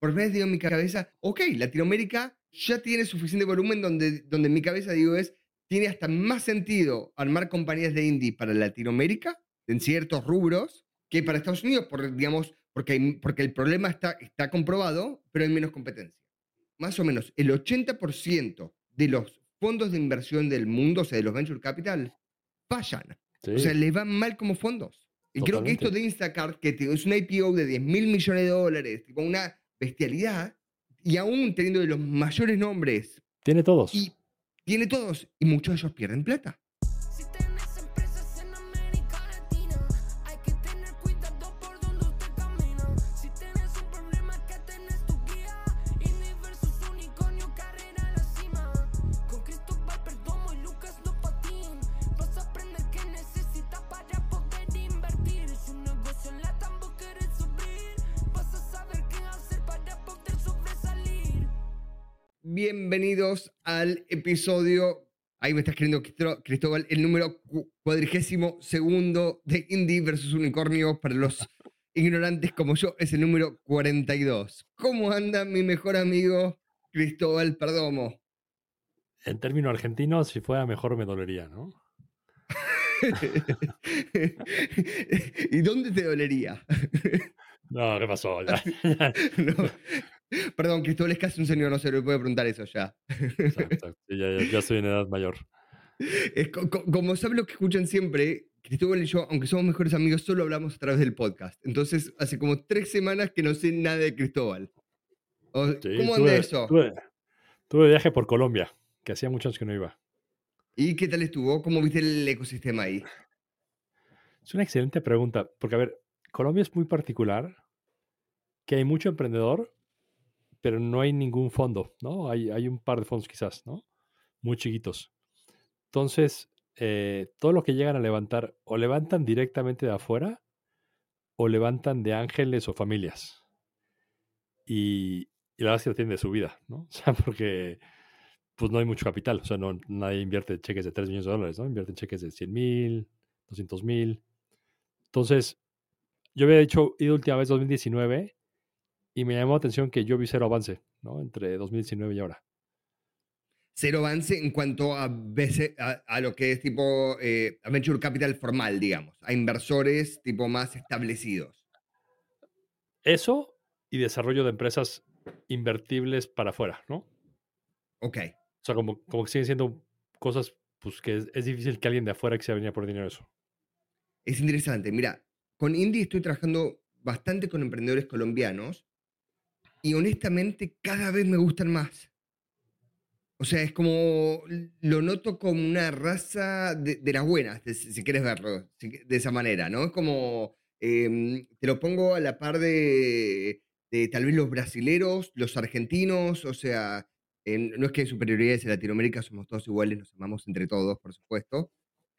por vez digo en mi cabeza, ok, Latinoamérica ya tiene suficiente volumen donde, donde en mi cabeza digo es, tiene hasta más sentido armar compañías de indie para Latinoamérica, en ciertos rubros, que para Estados Unidos, por, digamos, porque, porque el problema está, está comprobado, pero hay menos competencia. Más o menos el 80% de los fondos de inversión del mundo, o sea, de los venture capital, fallan. O sea, le van mal como fondos. Y creo que esto de Instacart, que es una IPO de 10 mil millones de dólares, tipo una bestialidad, y aún teniendo de los mayores nombres. Tiene todos. Y tiene todos, y muchos de ellos pierden plata. Bienvenidos al episodio, ahí me está escribiendo Cristóbal, el número cuadrigésimo segundo de Indie versus Unicornio para los ignorantes como yo, es el número 42. ¿Cómo anda mi mejor amigo Cristóbal Perdomo? En términos argentinos, si fuera mejor me dolería, ¿no? ¿Y dónde te dolería? No, ¿qué pasó? no. Perdón, Cristóbal es casi un señor, no se le puede preguntar eso ya. Exacto, ya, ya, soy en edad mayor. como saben lo que escuchan siempre, Cristóbal y yo, aunque somos mejores amigos, solo hablamos a través del podcast. Entonces, hace como tres semanas que no sé nada de Cristóbal. ¿Cómo anda eso? Tuve, tuve, viaje por Colombia, que hacía muchos años que no iba. ¿Y qué tal estuvo? ¿Cómo viste el ecosistema ahí? Es una excelente pregunta, porque a ver, Colombia es muy particular, que hay mucho emprendedor, pero no hay ningún fondo, ¿no? Hay, hay un par de fondos quizás, ¿no? Muy chiquitos. Entonces, eh, todo lo que llegan a levantar, o levantan directamente de afuera, o levantan de ángeles o familias. Y, y la base tiene de su vida, ¿no? O sea, porque pues no hay mucho capital, o sea, no, nadie invierte cheques de 3 millones de dólares, ¿no? Invierten cheques de 100 mil, 200 mil. Entonces, yo había dicho, ido última vez 2019 y me llamó la atención que yo vi cero avance, ¿no? Entre 2019 y ahora. Cero avance en cuanto a, a, lo que es tipo eh, venture capital formal, digamos, a inversores tipo más establecidos. Eso y desarrollo de empresas invertibles para afuera, ¿no? Ok. O sea, como, como que siguen siendo cosas pues que es, difícil que alguien de afuera que se venía por dinero eso. Es interesante. Mira, con Indie estoy trabajando bastante con emprendedores colombianos y honestamente cada vez me gustan más. O sea, es como, lo noto como una raza de, las buenas, si, quieres verlo de esa manera, ¿no? Es como, em, te lo pongo a la par de, de, tal vez los brasileros, los argentinos, o sea, no es que hay superioridades en Latinoamérica, somos todos iguales, nos amamos entre todos, por supuesto,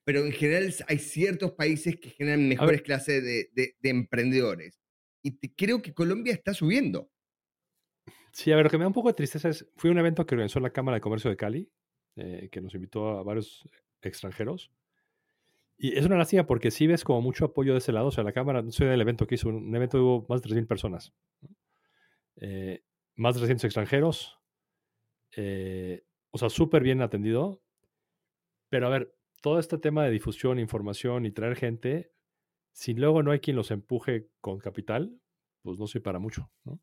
pero en general hay ciertos países que generan mejores clases de, de, emprendedores. Y creo que Colombia está subiendo. Sí, a ver, lo que me da un poco de tristeza es, fui a un evento que organizó la Cámara de Comercio de Cali, eh, que nos invitó a varios extranjeros. Y es una lástima porque sí ves como mucho apoyo de ese lado. O sea, la Cámara, no sé del evento que hizo, un evento hubo más de 3.000 personas. Eh, más de 300 extranjeros. Eh, o sea, súper bien atendido. Pero a ver, todo este tema de difusión, información y traer gente, si luego no hay quien los empuje con capital, pues no soy para mucho, ¿no?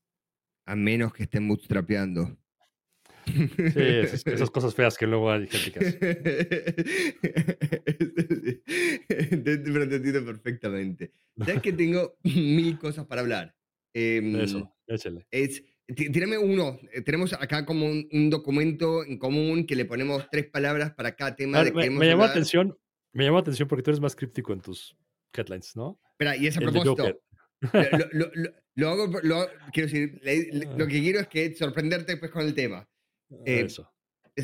A menos que estén bootstrapeando. Sí, esas, cosas feas que luego hay gente que hace. te, entiendo perfectamente. Sabes que tengo mil cosas para hablar. Eso, échale. Es, tírame uno. Eh, tenemos acá como un, documento en común que le ponemos tres palabras para cada tema de que me, me llamó atención, me llamó atención porque tú eres más críptico en tus headlines, ¿no? Espera, y ese propósito. Lo, lo, hago, quiero decir, lo que quiero es que sorprenderte después con el tema. Eh, Eso.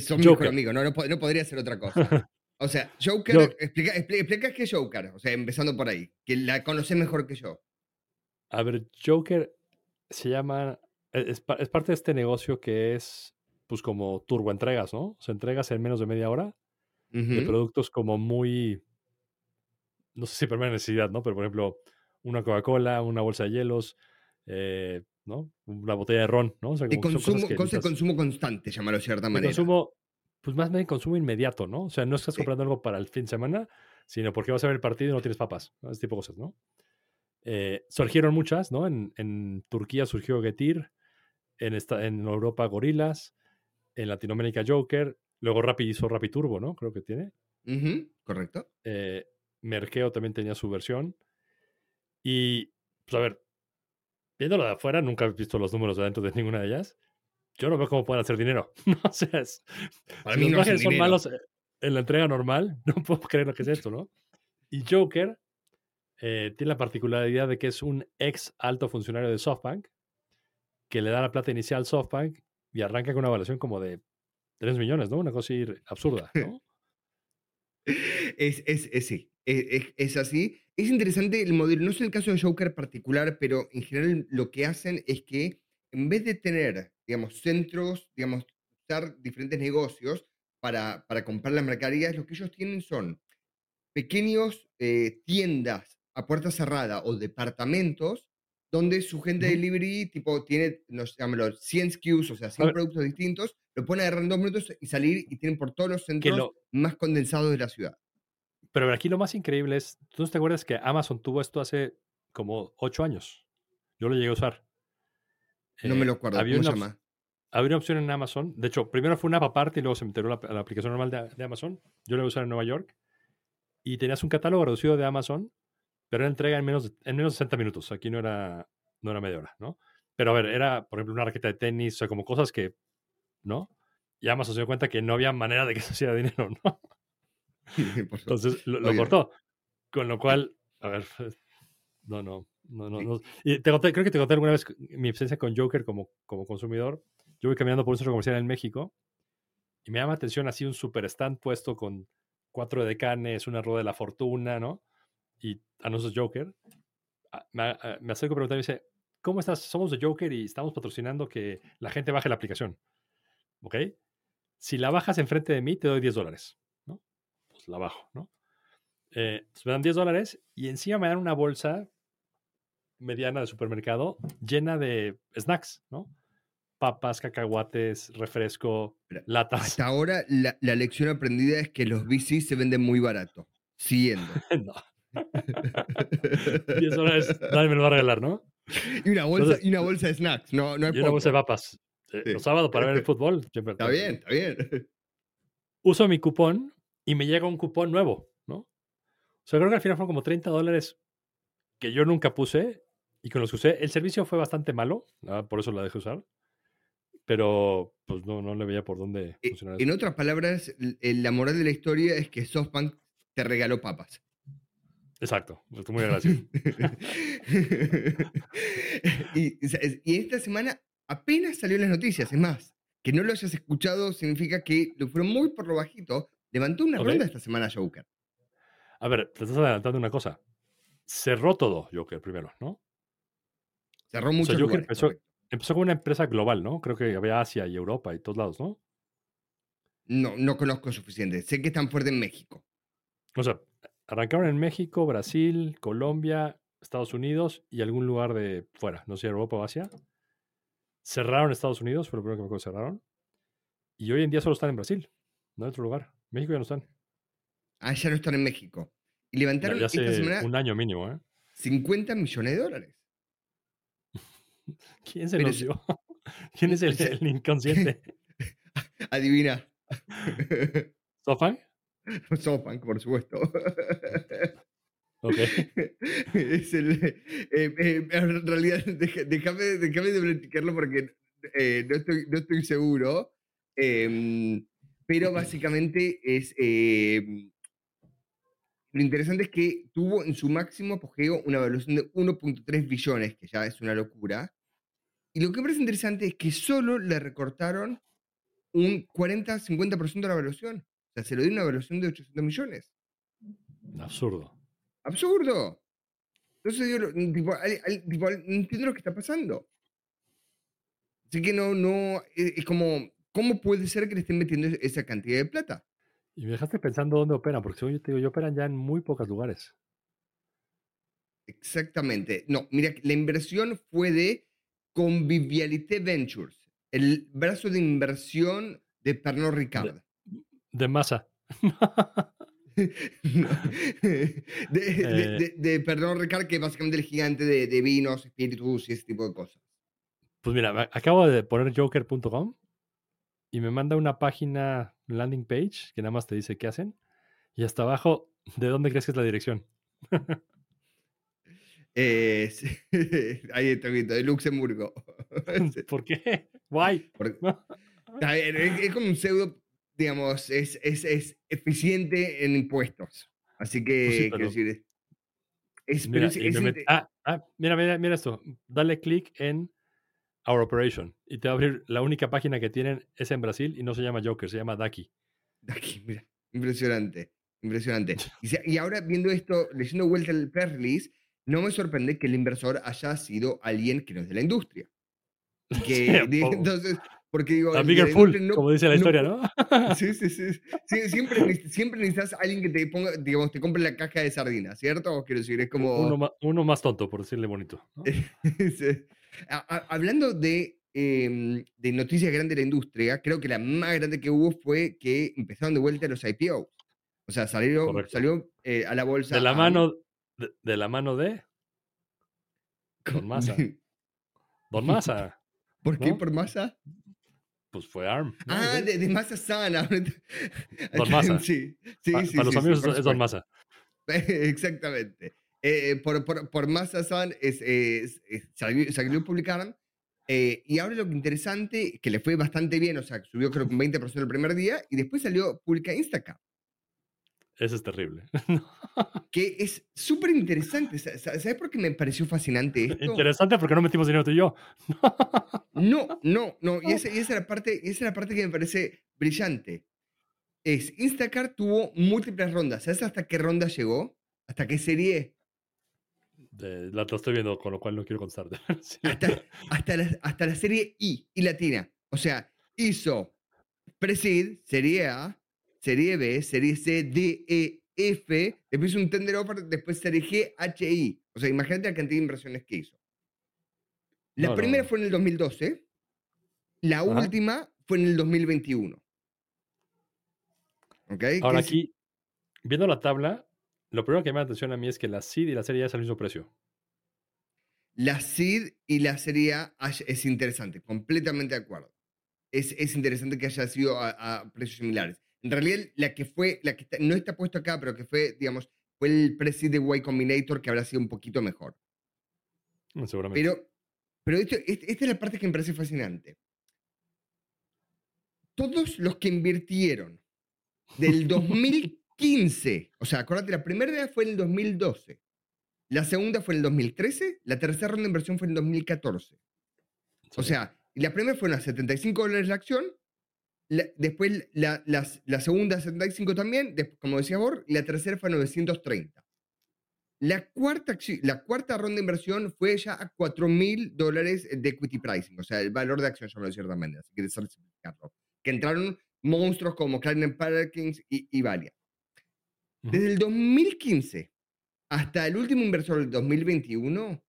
Son mi mejor amigo, no, no, podría ser otra cosa. O sea, Joker, explica, explica, qué es Joker, o sea, empezando por ahí, que la conoces mejor que yo. A ver, Joker se llama, e, es, es parte de este negocio que es, pues como turbo entregas, ¿no? O sea, entregas en menos de media hora de productos como muy, no sé si primera necesidad, ¿no? Pero por ejemplo, una Coca-Cola, una bolsa de hielos, eh, ¿no? Una botella de ron, ¿no? O sea, De consumo, que constante, llamarlo de cierta de manera. consumo, pues más bien consumo inmediato, ¿no? O sea, no estás Sí. comprando algo para el fin de semana, sino porque vas a ver el partido y no tienes papas, ¿no? Ese tipo de cosas, ¿no? Eh, surgieron muchas, ¿no? En, en Turquía surgió Getir, en, esta, en Europa Gorilas, en Latinoamérica Joker, luego Rappi hizo Rappi Turbo, ¿no? Creo que tiene. Ujú, ¿Correcto? Eh, Merkeo también tenía su versión. Y, pues a ver, viéndolo de afuera, nunca he visto los números de dentro de ninguna de ellas. Yo no veo cómo pueden hacer dinero. No, o sea, es- Para si mí los no hacen son dinero. malos eh, en la entrega normal, no puedo creer lo que es esto, ¿no? Y Joker eh, tiene la particularidad de que es un ex alto funcionario de SoftBank que le da la plata inicial al SoftBank y arranca con una evaluación como de 3 millones, ¿no? Una cosa absurda, ¿no? Es, es, sí, es, es- es así. Es interesante el modelo, no es el caso de Joker particular, pero en general lo que hacen es que en vez de tener, digamos, centros, digamos, usar diferentes negocios para, para comprar las mercaderías, lo que ellos tienen son pequeños eh, tiendas a puerta cerrada o departamentos donde su gente de delivery tipo tiene, no sé, llámalo, 100 SKUs, o sea, 100 ver. productos distintos, lo pone a agarrar en dos minutos y salir y tienen por todos los centros lo- más condensados de la ciudad. Pero aquí lo más increíble es, ¿tú no te acuerdas que Amazon tuvo esto hace como 8 años? Yo lo llegué a usar. No me Eh, lo acuerdo, había ¿cómo se una op- llama? había una opción en Amazon. De hecho, primero fue una app aparte y luego se a la, la aplicación normal de, de Amazon. Yo la voy a usar en Nueva York. Y tenías un catálogo reducido de Amazon, pero era entrega en menos, de- en menos de 60 minutos. Aquí no era, no era media hora, ¿no? Pero a ver, era, por ejemplo, una raqueta de tenis, o sea, como cosas que, ¿no? Y Amazon se dio cuenta que no había manera de que se hiciera dinero, ¿no? Entonces lo, lo cortó. Con lo cual, a ver, no, no, no, no. no. Y te conté- creo que te conté alguna vez mi experiencia con Joker como, como consumidor. Yo voy caminando por un centro comercial en México y me llama la atención así un super stand puesto con cuatro decanes, una rueda de la fortuna, ¿no? Y Joker. Ah, Me, ah, me acerco a preguntar y me dice, ¿cómo estás? Somos de Joker y estamos patrocinando que la gente baje la aplicación. ¿Ok? Si la bajas enfrente de mí, te doy 10 dólares. ¿no? Pues la bajo, ¿no? Eh, entonces me dan 10 dólares y encima me dan una bolsa mediana de supermercado llena de snacks, ¿no? Papas, cacahuates, refresco, latas. Hasta ahora la, la lección aprendida es que los VC se venden muy barato. Siguiendo. no. 10 dólares, nadie me lo va a regalar, ¿no? Y una bolsa, Entonces- y una bolsa de snacks. No, no es Y una bolsa de papas. Eh, Sí. Los sábados para ver el fútbol. siempre- Está bien, está bien. Uso mi cupón y me llega un cupón nuevo, ¿no? O sea, creo que al final fueron como 30 dólares que yo nunca puse y con los que usé. El servicio fue bastante malo, por eso la dejé usar. Pero pues no, no le veía por dónde Eh, funcionar En eso. otras palabras, la moral de la historia es que SoftBank te regaló papas. Exacto, estoy muy agradecido. y, esta semana apenas salió en las noticias. Es más, que no lo hayas escuchado significa que lo fueron muy por lo bajito. Levantó una ronda esta semana Joker. A ver, te estás adelantando una cosa. Cerró todo Joker primero, ¿no? Cerró muchos Joker empezó- como una empresa global, ¿no? Creo que había Asia y Europa y todos lados, ¿no? No, no conozco suficiente. Sé que están fuerte en México. O sea, arrancaron en México, Brasil, Colombia, Estados Unidos y algún lugar de fuera, no sé, Europa o Asia. Cerraron Estados Unidos, fue lo primero que me acuerdo que cerraron. Y hoy en día solo están en Brasil, no en otro lugar. México ya no están. Ah, ya no están en México. Y levantaron ya esta hace semana un año mínimo, ¿eh? 50 millones de dólares. ¿Quién se Pero dio? ¿Quién es el, el inconsciente? Adivina. ¿Sofan? SoftBank, por supuesto. Ok. es el. eh, eh, en realidad, déjame, déjame de platicarlo porque eh, no, estoy, no estoy seguro. Em, pero básicamente es. em, lo interesante es que tuvo en su máximo apogeo una evaluación de 1.3 billones, que ya es una locura. Y lo que me parece interesante es que solo le recortaron un 40-50% de la evaluación. O sea, se lo dio una evaluación de 800 millones. Absurdo. ¡Absurdo! Entonces, yo, lo- tipo, al- al- tipo, al- no entiendo lo que está pasando. Así que no, no, es, es como, ¿cómo puede ser que le estén metiendo es- esa cantidad de plata? Y me dejaste pensando dónde operan, porque según yo te digo, yo operan ya en muy pocos lugares. Exactamente. No, mira, la inversión fue de Convivialité Ventures, el brazo de inversión de Pernod Ricard. De masa. de, de, de, Pernod Ricard, que es básicamente el gigante de, de vinos, espíritus y ese tipo de cosas. Pues mira, acabo de poner joker.com y me manda una página landing page que nada más te dice qué hacen. Y hasta abajo, ¿de dónde crees que es la dirección? Eh, ahí está viendo, de Luxemburgo. ¿Por qué? Guay. es, como un pseudo, digamos, es, es, es eficiente en impuestos. Así que, decir, es, mira, ah, ah, mira, mira, mira esto. Dale clic en Our Operation y te va a abrir la única página que tienen es en Brasil y no se llama Joker, se llama Daki. Daki, mira, impresionante, impresionante. Y, ahora viendo esto, leyendo vuelta el press no me sorprende que el inversor haya sido alguien que no es de la industria. Que, entonces, porque digo... Como dice la historia, ¿no? Sí, sí, sí, siempre, siempre necesitas a alguien que te ponga, digamos, te compre la caja de sardinas, ¿cierto? Quiero decir, es como... Uno más, uno más tonto, por decirle bonito. sí hablando de, em, de noticias grandes de la industria, creo que la más grande que hubo fue que empezaron de vuelta los IPO. O sea, salió, salió eh, a la bolsa. De la mano de, la mano de Don Massa. Don Massa. ¿Por qué por Massa? Pues fue ARM. Ah, de, de, Massa Sana. Don Massa. Sí, sí, sí. Para los amigos es Don Massa. Exactamente. Eh, por, por, por es, es, salió, salió publicaron. Eh, y ahora lo que interesante, que le fue bastante bien, o sea, subió creo que un 20% el primer día, y después salió publica Instacart. Eso es terrible. que es súper interesante. ¿Sabes por qué me pareció fascinante esto? Interesante porque no metimos dinero tú y yo. no, no, no. Y esa, y esa, es la parte, esa es la parte que me parece brillante. Es, Instacart tuvo múltiples rondas. ¿Sabes hasta qué ronda llegó? ¿Hasta qué serie? la, estoy viendo, con lo cual no quiero contarte. hasta, la, hasta la serie I, y latina. O sea, hizo Presid, serie A, serie B, serie C, D, E, F, después un tender offer, después serie G, H, I. O sea, imagínate la cantidad de inversiones que hizo. La primera fue en el 2012, la última fue en el 2021. ¿Okay? Ahora aquí, viendo la tabla, lo primero que me da atención a mí es que la SID y la serie A es al mismo precio. La SID y la serie A es interesante, completamente de acuerdo. Es, es interesante que haya sido a, precios similares. En realidad, la que fue, la que no está puesto acá, pero que fue, digamos, fue el precio de Y Combinator que habrá sido un poquito mejor. Mm, seguramente. Pero, pero esta es la parte que me parece fascinante. Todos los que invirtieron del 2000 15. O sea, acuérdate, la primera idea fue en el 2012. La segunda fue en el 2013. La tercera ronda de inversión fue en el 2014. O sea, la primera fue a 75 dólares la acción. Después la, la, segunda 75 también, como decía Bor, la tercera fue a 930. La cuarta, la cuarta ronda de inversión fue ya a 4 mil dólares de equity pricing, o sea, el valor de acción, de cierta manera, así que de Que entraron monstruos como Kleiner Perkins y, y Valia. Desde el 2015 hasta el último inversor del 2021,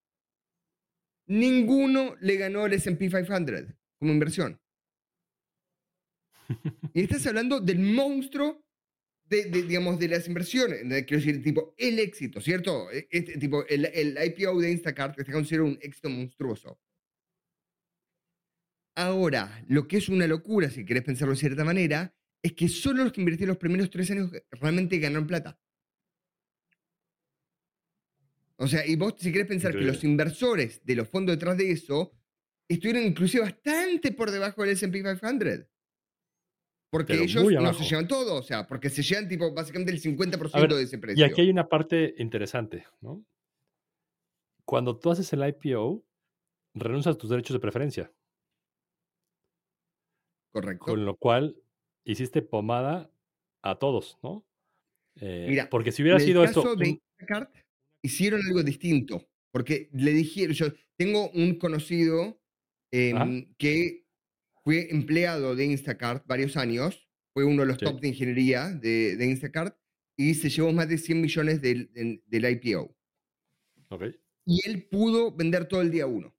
ninguno le ganó al SP 500 como inversión. Y estás hablando del monstruo de, digamos, de las inversiones. Quiero decir, tipo, el éxito, ¿cierto? E, este, tipo, el, el IPO de Instacart está considerado un éxito monstruoso. Ahora, lo que es una locura, si querés pensarlo de cierta manera, es que solo los que invirtieron los primeros tres años realmente ganaron plata. O sea, y vos si querés pensar que los inversores de los fondos detrás de eso estuvieron inclusive bastante por debajo del S&P 500. Porque ellos no se llevan todo, o sea, porque se llevan tipo básicamente el 50% de ese precio. Y aquí hay una parte interesante, ¿no? Cuando tú haces el IPO, renuncias a tus derechos de preferencia. Correcto. Con lo cual hiciste pomada a todos, ¿no? Eh, Mira, porque si hubiera sido esto. De hicieron algo distinto. Porque le dijeron, yo tengo un conocido em, que fue empleado de Instacart varios años, fue uno de los top de ingeniería de, de, Instacart y se llevó más de 100 millones del, del IPO. Okay. Y él pudo vender todo el día uno.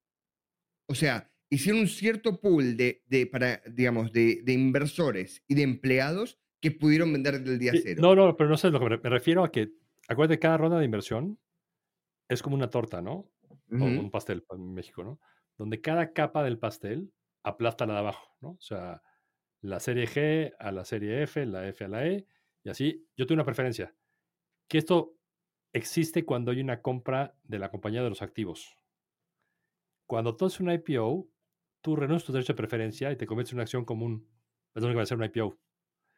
O sea, hicieron un cierto pool de, de para, digamos, de, de, inversores y de empleados que pudieron vender desde el día cero. No, no, pero no sé lo que me, refiero a que, acuérdate, cada ronda de inversión es como una torta, ¿no? O un pastel en México, ¿no? Donde cada capa del pastel aplasta la de abajo, ¿no? O sea, la serie G a la serie F, la F a la E, y así. Yo tengo una preferencia. Que esto existe cuando hay una compra de la compañía de los activos. Cuando tú haces un IPO, tú renuncias tu derecho de preferencia y te conviertes en una acción común. Es lo que va a ser un IPO.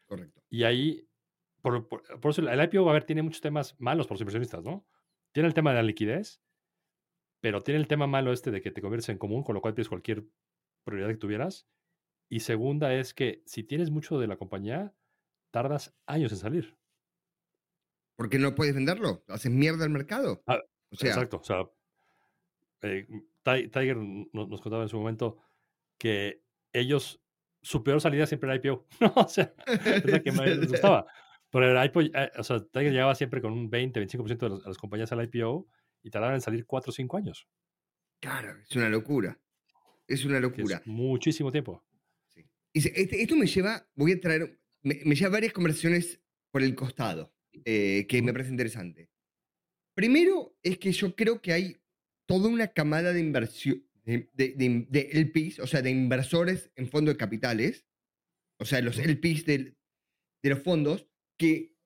Correcto. Y ahí, por, eso el IPO, va a ver, tiene muchos temas malos por los inversionistas, ¿no? Tiene el tema de la liquidez, pero tiene el tema malo este de que te conviertes en común, con lo cual tienes cualquier prioridad que tuvieras. Y segunda es que si tienes mucho de la compañía, tardas años en salir. Porque no puedes venderlo, haces mierda al mercado. Ah, exacto, o sea, eh, Tiger nos contaba en su momento que ellos, su peor salida siempre era IPO, O sea, es la que más les gustaba. Pero el IPO, eh, o sea, Tiger llegaba siempre con un 20, 25% de, las compañías al IPO y tardaban en salir 4 o 5 años. Claro, es una locura. Es una locura. muchísimo tiempo. Este, esto me lleva, voy a traer, me, lleva varias conversaciones por el costado eh, que me parece interesante. Primero es que yo creo que hay toda una camada de inversión, de, de, LPs, o sea, de inversores en fondos de capitales, o sea, los LPs de, de los fondos, que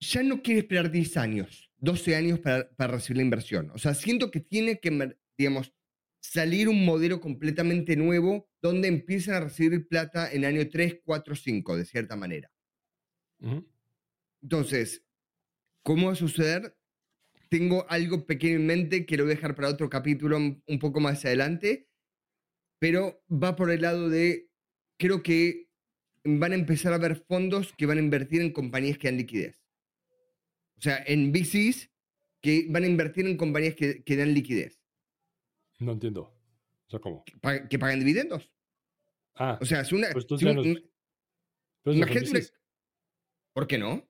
ya no quiere esperar 10 años, 12 años para, para recibir la inversión. O sea, siento que tiene que, digamos, salir un modelo completamente nuevo donde empiezan a recibir plata en año 3, 4, 5, de cierta manera. Entonces, ¿cómo va a suceder? Tengo algo pequeño en mente que lo voy a dejar para otro capítulo un poco más adelante, pero va por el lado de, creo que van a empezar a haber fondos que van a invertir en compañías que dan liquidez. O sea, en VCs que van a invertir en compañías que, que dan liquidez. No entiendo. O sea, ¿cómo? Que, pagan dividendos. Ah. O sea, es una. Pues ¿Por qué no?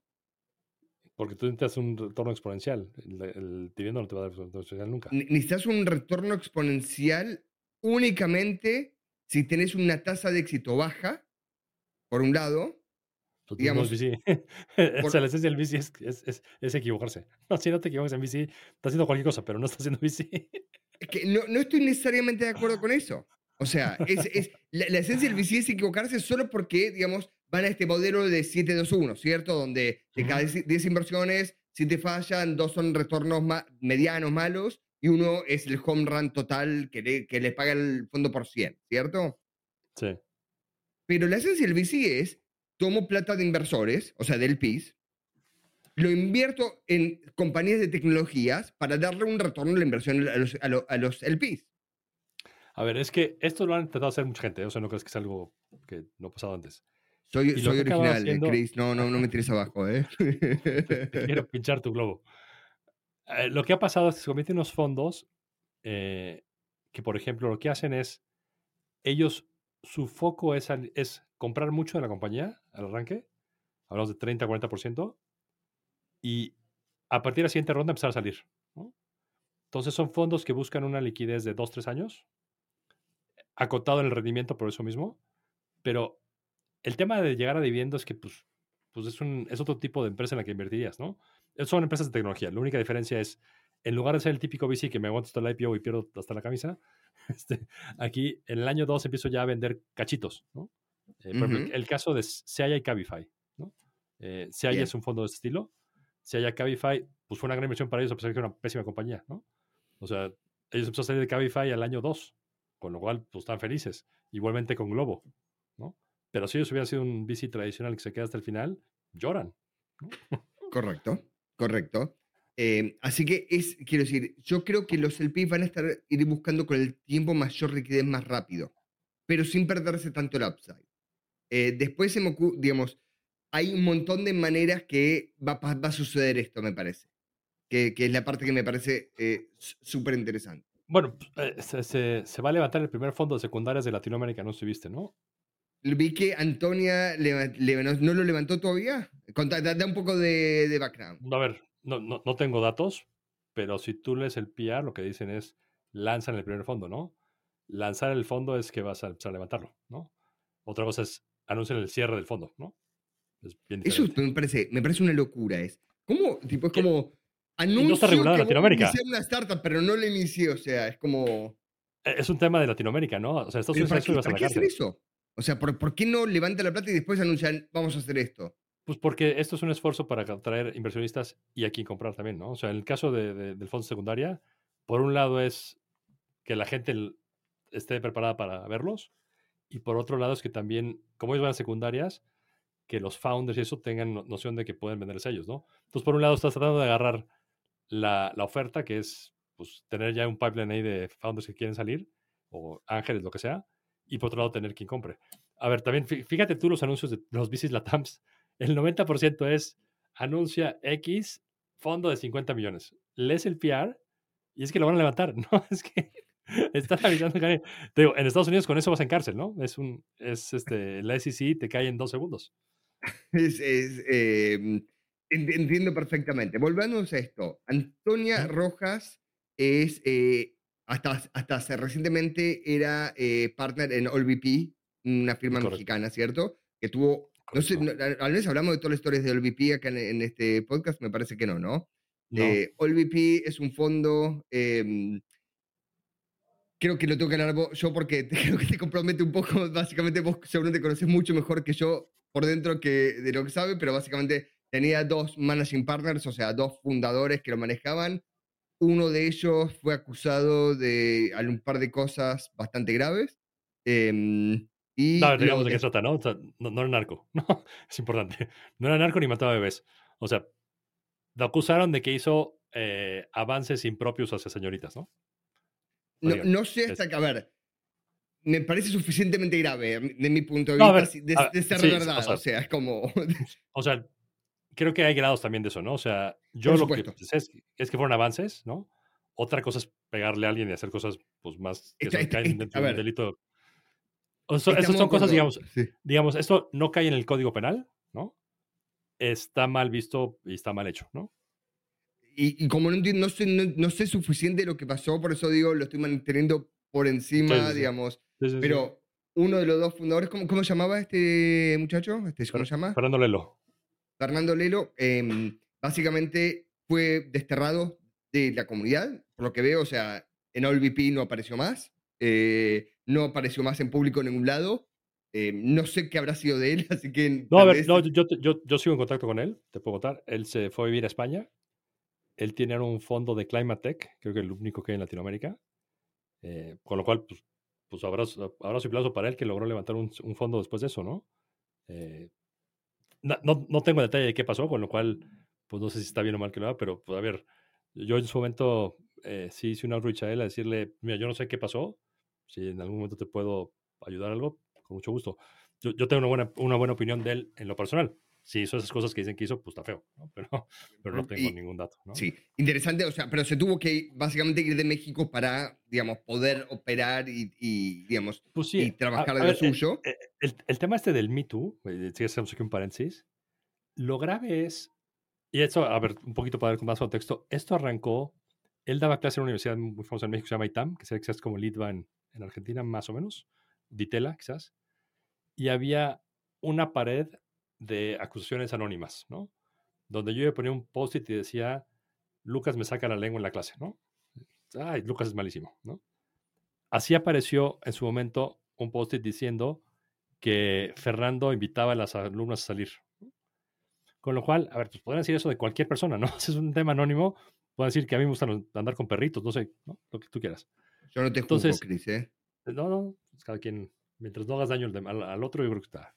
Porque tú necesitas un retorno exponencial. El, dividendo no te va a dar retorno exponencial nunca. Necesitas un retorno exponencial únicamente si tienes una tasa de éxito baja, por un lado. Pues digamos, VC. o sea, la esencia del VC es, es, es, equivocarse. No, si no te equivocas en VC, estás haciendo cualquier cosa, pero no estás haciendo VC que no, no, estoy necesariamente de acuerdo con eso. O sea, es, es la, esencia del VC es equivocarse solo porque, digamos, van a este modelo de 7-2-1, ¿cierto? Donde de cada 10 inversiones, 7 fallan, 2 son retornos medianos, malos, y uno es el home run total que le, que le paga el fondo por 100, ¿cierto? Sí. Pero la esencia del VC es, tomo plata de inversores, o sea, del PIS, lo invierto en compañías de tecnologías para darle un retorno a la inversión a los, a, los LPs. A ver, es que esto lo han intentado hacer mucha gente, ¿eh? o sea, no crees que es algo que no ha pasado antes. Soy, soy original, eh, Chris. No, no, no me tires abajo, ¿eh? quiero pinchar tu globo. Eh, lo que ha pasado es que se convierten unos fondos que, por ejemplo, lo que hacen es, ellos, su foco es, es comprar mucho de la compañía al arranque, hablamos de 30-40%, y a partir de la siguiente ronda empezar a salir. Entonces son fondos que buscan una liquidez de 2-3 años, acotado en el rendimiento por eso mismo, pero el tema de llegar a dividendos es que pues, pues es, un, es otro tipo de empresa en la que invertirías, ¿no? Son empresas de tecnología. La única diferencia es, en lugar de ser el típico VC que me aguanto hasta el IPO y pierdo hasta la camisa, este, aquí en el año 2 empiezo ya a vender cachitos, ¿no? Eh, por ejemplo, el caso de Seaya y Cabify, ¿no? Eh, Seaya es un fondo de este estilo si haya Cabify, pues fue una gran inversión para ellos, a pesar de que era una pésima compañía, ¿no? O sea, ellos empezaron a salir de Cabify al año 2, con lo cual, pues están felices. Igualmente con Globo, ¿no? Pero si ellos hubieran sido un VC tradicional que se queda hasta el final, lloran. Correcto, correcto. Eh, así que es, quiero decir, yo creo que los LPs van a estar ir buscando con el tiempo mayor liquidez más rápido, pero sin perderse tanto el upside. Eh, después, digamos, hay un montón de maneras que va, a suceder esto, me parece. Que, es la parte que me parece eh, súper interesante. Bueno, eh, se, va a levantar el primer fondo de secundarias de Latinoamérica, no viste, ¿no? Vi que Antonia no lo levantó todavía. da, un poco de, background. A ver, no, no, tengo datos, pero si tú lees el PR, lo que dicen es lanzan el primer fondo, ¿no? lanzar el fondo es que vas a a levantarlo, ¿no? Otra cosa es anunciar el cierre del fondo, ¿no? Eso me parece, me parece una locura. Es, ¿Cómo? Tipo, es como. Anuncio no está regulado en Latinoamérica. una startup, pero no la inicié, o sea, es como. E, es un tema de Latinoamérica, ¿no? O sea, Estados Unidos ¿Para, qué, ¿para qué hacer eso? O sea, ¿por, ¿por, qué no levanta la plata y después anuncian, vamos a hacer esto? Pues porque esto es un esfuerzo para atraer inversionistas y a quien comprar también, ¿no? O sea, en el caso de, del fondo secundaria, por un lado es que la gente esté preparada para verlos y por otro lado es que también, como ellos van a secundarias, que los founders y eso tengan noción de que pueden venderse ellos, ¿no? Entonces, por un lado, estás tratando de agarrar la, la, oferta, que es pues, tener ya un pipeline ahí de founders que quieren salir, o ángeles, lo que sea, y por otro lado, tener quien compre. A ver, también fíjate tú los anuncios de los bicis Latams. El 90% es anuncia X, fondo de 50 millones. Lees el PR y es que lo van a levantar, ¿no? Es que están avisando que... Te digo, en Estados Unidos con eso vas en cárcel, ¿no? Es un... Es este... La SEC te cae en dos segundos. Es, em, entiendo perfectamente. Volvamos a esto. Antonia Rojas es, eh, hasta, hasta recientemente era eh, partner en OLVP, una firma mexicana, ¿cierto? Que tuvo, no sé, al menos hablamos de todas las historias de OLVP acá en, este podcast, me parece que no, ¿no? no. Eh, es un fondo em, creo que lo tengo que hablar yo porque creo que te compromete un poco. Básicamente, vos seguramente conoces mucho mejor que yo por dentro que de lo que sabe, pero básicamente tenía dos managing partners, o sea, dos fundadores que lo manejaban. Uno de ellos fue acusado de un par de cosas bastante graves. Em, y no, digamos de qué trata, ¿no? ¿no? era narco, ¿no? Es importante. No era narco ni mataba bebés. O sea, lo acusaron de que hizo eh, avances impropios hacia señoritas, ¿no? No, no sé hasta que, a ver, me parece suficientemente grave de mi punto de vista de, ser verdad. O sea, es como. o sea, creo que hay grados también de eso, ¿no? O sea, yo lo que es, es, que fueron avances, ¿no? Otra cosa es pegarle a alguien y hacer cosas pues más que caen dentro de un delito. Esas son cosas, digamos, digamos, esto no cae en el código penal, ¿no? Está mal visto y está mal hecho, ¿no? Y, como no, no, sé, no, sé suficiente lo que pasó, por eso digo, lo estoy manteniendo por encima, digamos. Pero uno de los dos fundadores, ¿cómo, cómo llamaba este muchacho? Este, ¿Cómo se llama? Fernando Lelo. Fernando Lelo, em, básicamente fue desterrado de la comunidad, por lo que veo, o sea, en OLVP no apareció más, eh, no apareció más en público en ningún lado. Em, no sé qué habrá sido de él, así que. No, a ver, no, yo, yo, yo, sigo en contacto con él, te puedo contar. Él se fue a vivir a España. Él tiene un fondo de Climate Tech, creo que es el único que hay en Latinoamérica. Eh, con lo cual, pues, pues abrazo, abrazo y aplauso para él que logró levantar un, fondo después de eso, ¿no? Eh, no, no, tengo detalle de qué pasó, con lo cual, pues no sé si está bien o mal que lo haga, pero pues a ver, yo en su momento eh, sí hice una outreach a él a decirle, mira, yo no sé qué pasó, si en algún momento te puedo ayudar algo, con mucho gusto. Yo, yo tengo una buena, una buena opinión de él en lo personal si hizo esas cosas que dicen que hizo, pues está feo, ¿no? Pero, pero no tengo ningún dato. ¿no? Sí, interesante, o sea, pero se tuvo que básicamente ir de México para, digamos, poder operar y, digamos, pues y trabajar de lo suyo. Eh, el, el, tema este del Me Too, eh, si hacemos aquí un paréntesis, lo grave es, y esto, a ver, un poquito para dar más contexto, esto arrancó, él daba clase en una universidad muy famosa en México, se llama ITAM, que se quizás como LIDVA en, en Argentina, más o menos, Ditela, quizás, y había una pared de acusaciones anónimas, ¿no? Donde yo le ponía un post-it y decía, Lucas me saca la lengua en la clase, ¿no? Ay, Lucas es malísimo, ¿no? Así apareció en su momento un post-it diciendo que Fernando invitaba a las alumnas a salir. Con lo cual, a ver, pues podrían decir eso de cualquier persona, ¿no? Si es un tema anónimo, pueden decir que a mí me gusta andar con perritos, no sé, ¿no? Lo que tú quieras. Yo no te juzgo, Chris, ¿eh? No, no, pues cada quien, mientras no hagas daño al, al otro, yo creo que está,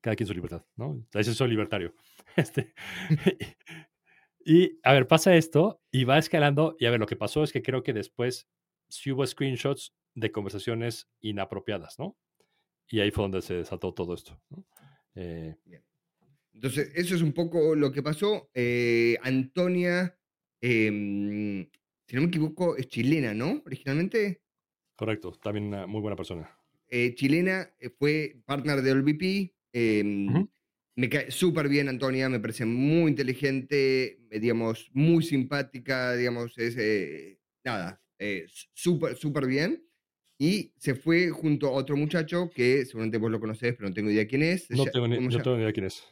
cada quien su libertad, ¿no? Veces soy libertario. Este, y, a ver, pasa esto y va escalando. Y a ver, lo que pasó es que creo que después sí hubo screenshots de conversaciones inapropiadas, ¿no? Y ahí fue donde se desató todo esto. ¿no? Eh, Entonces, eso es un poco lo que pasó. Eh, Antonia, em, si no me equivoco, es chilena, ¿no? Originalmente. Correcto, también una muy buena persona. Eh, chilena, fue partner de Em, me cae súper bien Antonia, me parece muy inteligente, digamos, muy simpática, digamos, es, eh, nada, eh, súper, súper bien. y se fue junto a otro muchacho que seguramente vos lo conocés, pero no tengo idea quién es. No Ya- tengo, ni, ¿cómo no tengo idea quién es.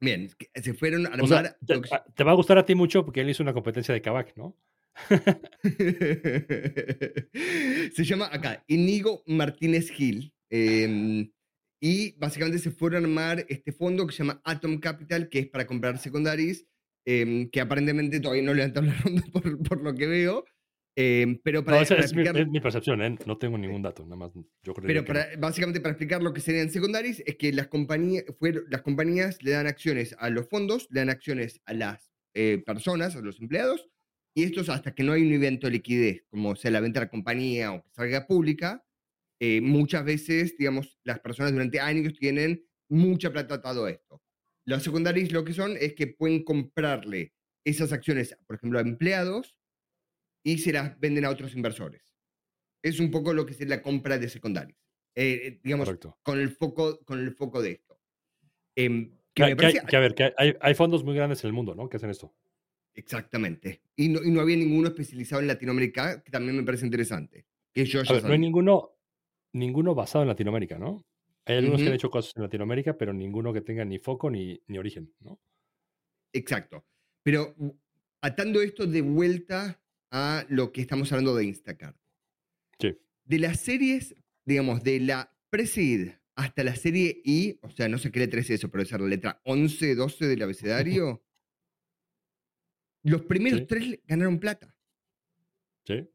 Bien, se fueron a O sea, armar. te, lo que- a- te va a gustar a ti mucho porque él hizo una competencia de Kavak, ¿no? se llama acá Inigo Martínez Gil. eh, y básicamente se fueron a armar este fondo que se llama Atom Capital, que es para comprar secundaries, eh, que aparentemente todavía no levantaron la ronda por, por lo que veo. eh, pero para, No, esa para es mi, explicar- es mi percepción, ¿eh? No tengo ningún dato, nada más. Yo creo pero que para, básicamente para explicar lo que serían secundaries es que las compañías, fueron, las compañías le dan acciones a los fondos, le dan acciones a las eh, personas, a los empleados, y estos hasta que no hay un evento de liquidez, como sea la venta de la compañía o que salga pública, eh, muchas veces, digamos, las personas durante años tienen mucha plata atado a esto. Los secundarios lo que son es que pueden comprarle esas acciones, por ejemplo, a empleados y se las venden a otros inversores. Es un poco lo que es la compra de secundarios. Eh, eh, digamos, Correcto. con el foco, con el foco de esto. Em, que Que, me que hay, parece- que a ver, que hay, hay fondos muy grandes en el mundo, ¿no? Que hacen esto. Exactamente. Y no, y no había ninguno especializado en Latinoamérica, que también me parece interesante. Que yo A ver, no hay ninguno, ninguno basado en Latinoamérica, ¿no? Hay algunos que han hecho cosas en Latinoamérica, pero ninguno que tenga ni foco ni, ni origen, ¿no? Exacto. Pero atando esto de vuelta a lo que estamos hablando de Instacart. Sí. De las series, digamos, de la Presid hasta la serie I, o sea, no sé qué letra es eso, pero es la letra 11, 12 del abecedario, los primeros Sí. tres ganaron plata. Sí.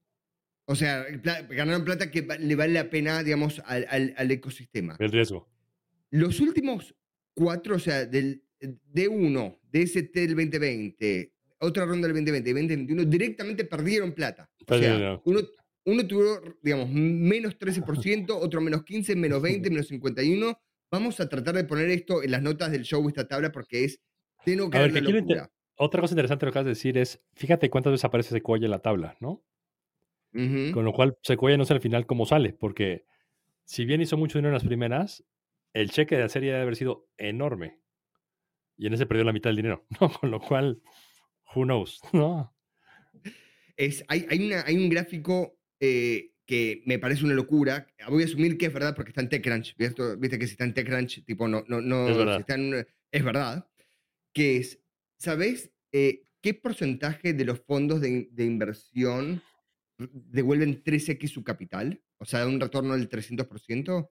O sea, pla- ganaron plata que va- le vale la pena, digamos, al, al- al ecosistema. El riesgo. Los últimos cuatro, o sea, del D1, DST del 2020, otra ronda del 2020 y 2021, directamente perdieron plata. O sea, no. uno, uno tuvo, digamos, menos 13%, otro menos 15, menos 20, menos 51. Vamos a tratar de poner esto en las notas del show, esta tabla, porque es de no A caer ver, que en aquí la locura. Otra cosa interesante lo que acabas de decir es, fíjate cuántas veces aparece Sequoia en la tabla, ¿no? Con lo cual, Sequoia no sé al final cómo sale, porque si bien hizo mucho dinero en las primeras, el cheque de la serie debe haber sido enorme. Y en ese perdió la mitad del dinero, ¿no? Con lo cual, who knows, ¿no? Es, hay, hay, una, hay un gráfico eh, que me parece una locura. Voy a asumir que es verdad porque está en TechCrunch. ¿Viste, Viste que si está en TechCrunch, tipo, no, no, no. Es si verdad. está en- es verdad. Que es, ¿sabés eh, qué porcentaje de los fondos de inversión devuelven 3x su capital? O sea, un retorno del 300%.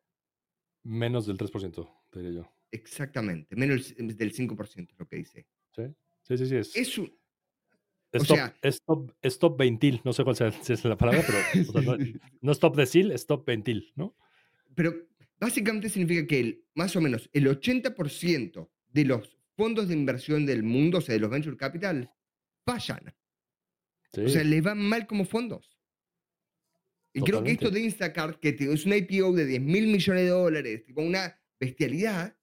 Menos del 3%, te diría yo. Exactamente, menos el- del 5% es lo que dice. Sí, sí, sí. sí, es, Es un, es o sea- es top, es top ventil, no sé cuál sea, si es la palabra, pero o sea, no, no es top decil, es top ventil, ¿no? Pero básicamente significa que el, más o menos el 80% de los fondos de inversión del mundo, o sea, de los venture capital, fallan. Sí. O sea, les van mal como fondos. Y creo que esto Totalmente. de Instacart, que te- es una IPO de 10 mil millones de dólares, tipo una bestialidad,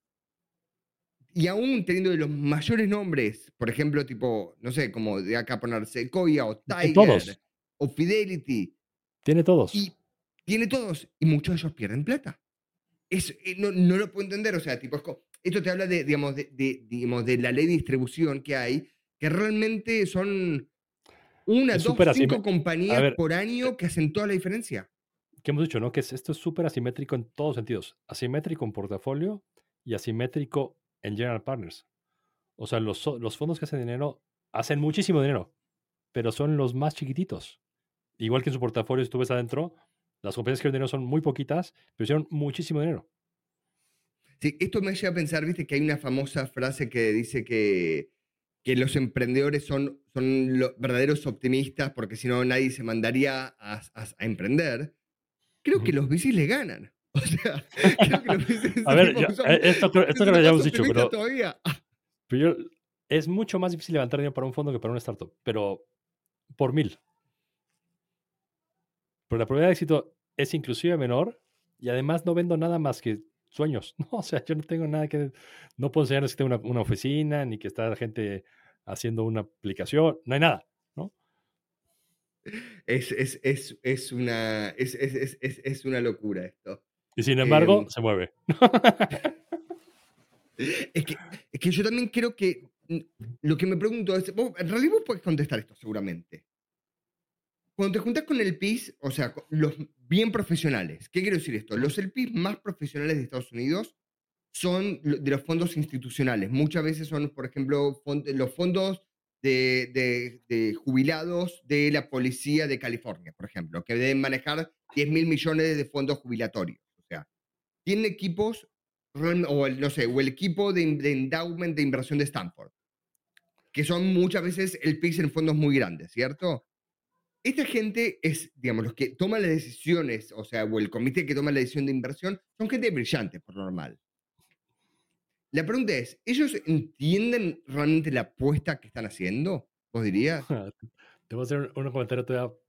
y aún teniendo de los mayores nombres, por ejemplo, tipo, no sé, como de acá poner Sequoia o Tiger todos. o Fidelity, Tiene todos. y tiene todos, y muchos de ellos pierden plata. Es, eh, no, no lo puedo entender, o sea, tipo, esto te habla de, digamos, de, de- digamos, de la ley de distribución que hay, que realmente son una, Es dos, cinco compañías ver, por año que hacen toda la diferencia. que hemos dicho, ¿no? Que es- esto es súper asimétrico en todos sentidos. Asimétrico en portafolio y asimétrico en general partners. O sea, los, los fondos que hacen dinero hacen muchísimo dinero, pero son los más chiquititos. Igual que en su portafolio, si tú ves adentro, las compañías que hacen dinero son muy poquitas, pero hicieron muchísimo dinero. Sí, esto me lleva a pensar, viste, que hay una famosa frase que dice que, que los emprendedores son, son los verdaderos optimistas porque si no nadie se mandaría a, a- a emprender. Creo que los bicis le ganan. O sea, creo que los bicis A ver, son- eh, esto, creo- que lo más habíamos dicho, pero, todavía. pero yo- es mucho más difícil levantar dinero para un fondo que para una startup, pero por mil. Pero la probabilidad de éxito es inclusive menor y además no vendo nada más que sueños. ¿no? O sea, yo no tengo nada que... No puedo enseñarles que tengo una, una oficina, ni que está la gente haciendo una aplicación, no hay nada. Es, es, es, es una, es, es, es, es- es una locura esto. Y sin embargo, Em, se mueve. Es que, es que yo también creo que mm, lo que me pregunto es, vos, en realidad vos podés contestar esto seguramente. Cuando te juntas con el PIS, o sea, los bien profesionales, ¿qué quiero decir esto? Los LPs más profesionales de Estados Unidos son de los fondos institucionales. Muchas veces son, por ejemplo, los fondos de, de, jubilados de la policía de California, por ejemplo, que deben manejar 10 mil millones de fondos jubilatorios. O sea, tienen equipos, o el, no sé, o el equipo de, endowment de inversión de Stanford, que son muchas veces el PIS en fondos muy grandes, ¿cierto? Esta gente es, digamos, los que toman las decisiones, o sea, o el comité que toma la decisión de inversión, son gente brillante, por normal. La pregunta es, ¿ellos entienden realmente la apuesta que están haciendo? ¿Vos dirías? Te voy a hacer un, comentario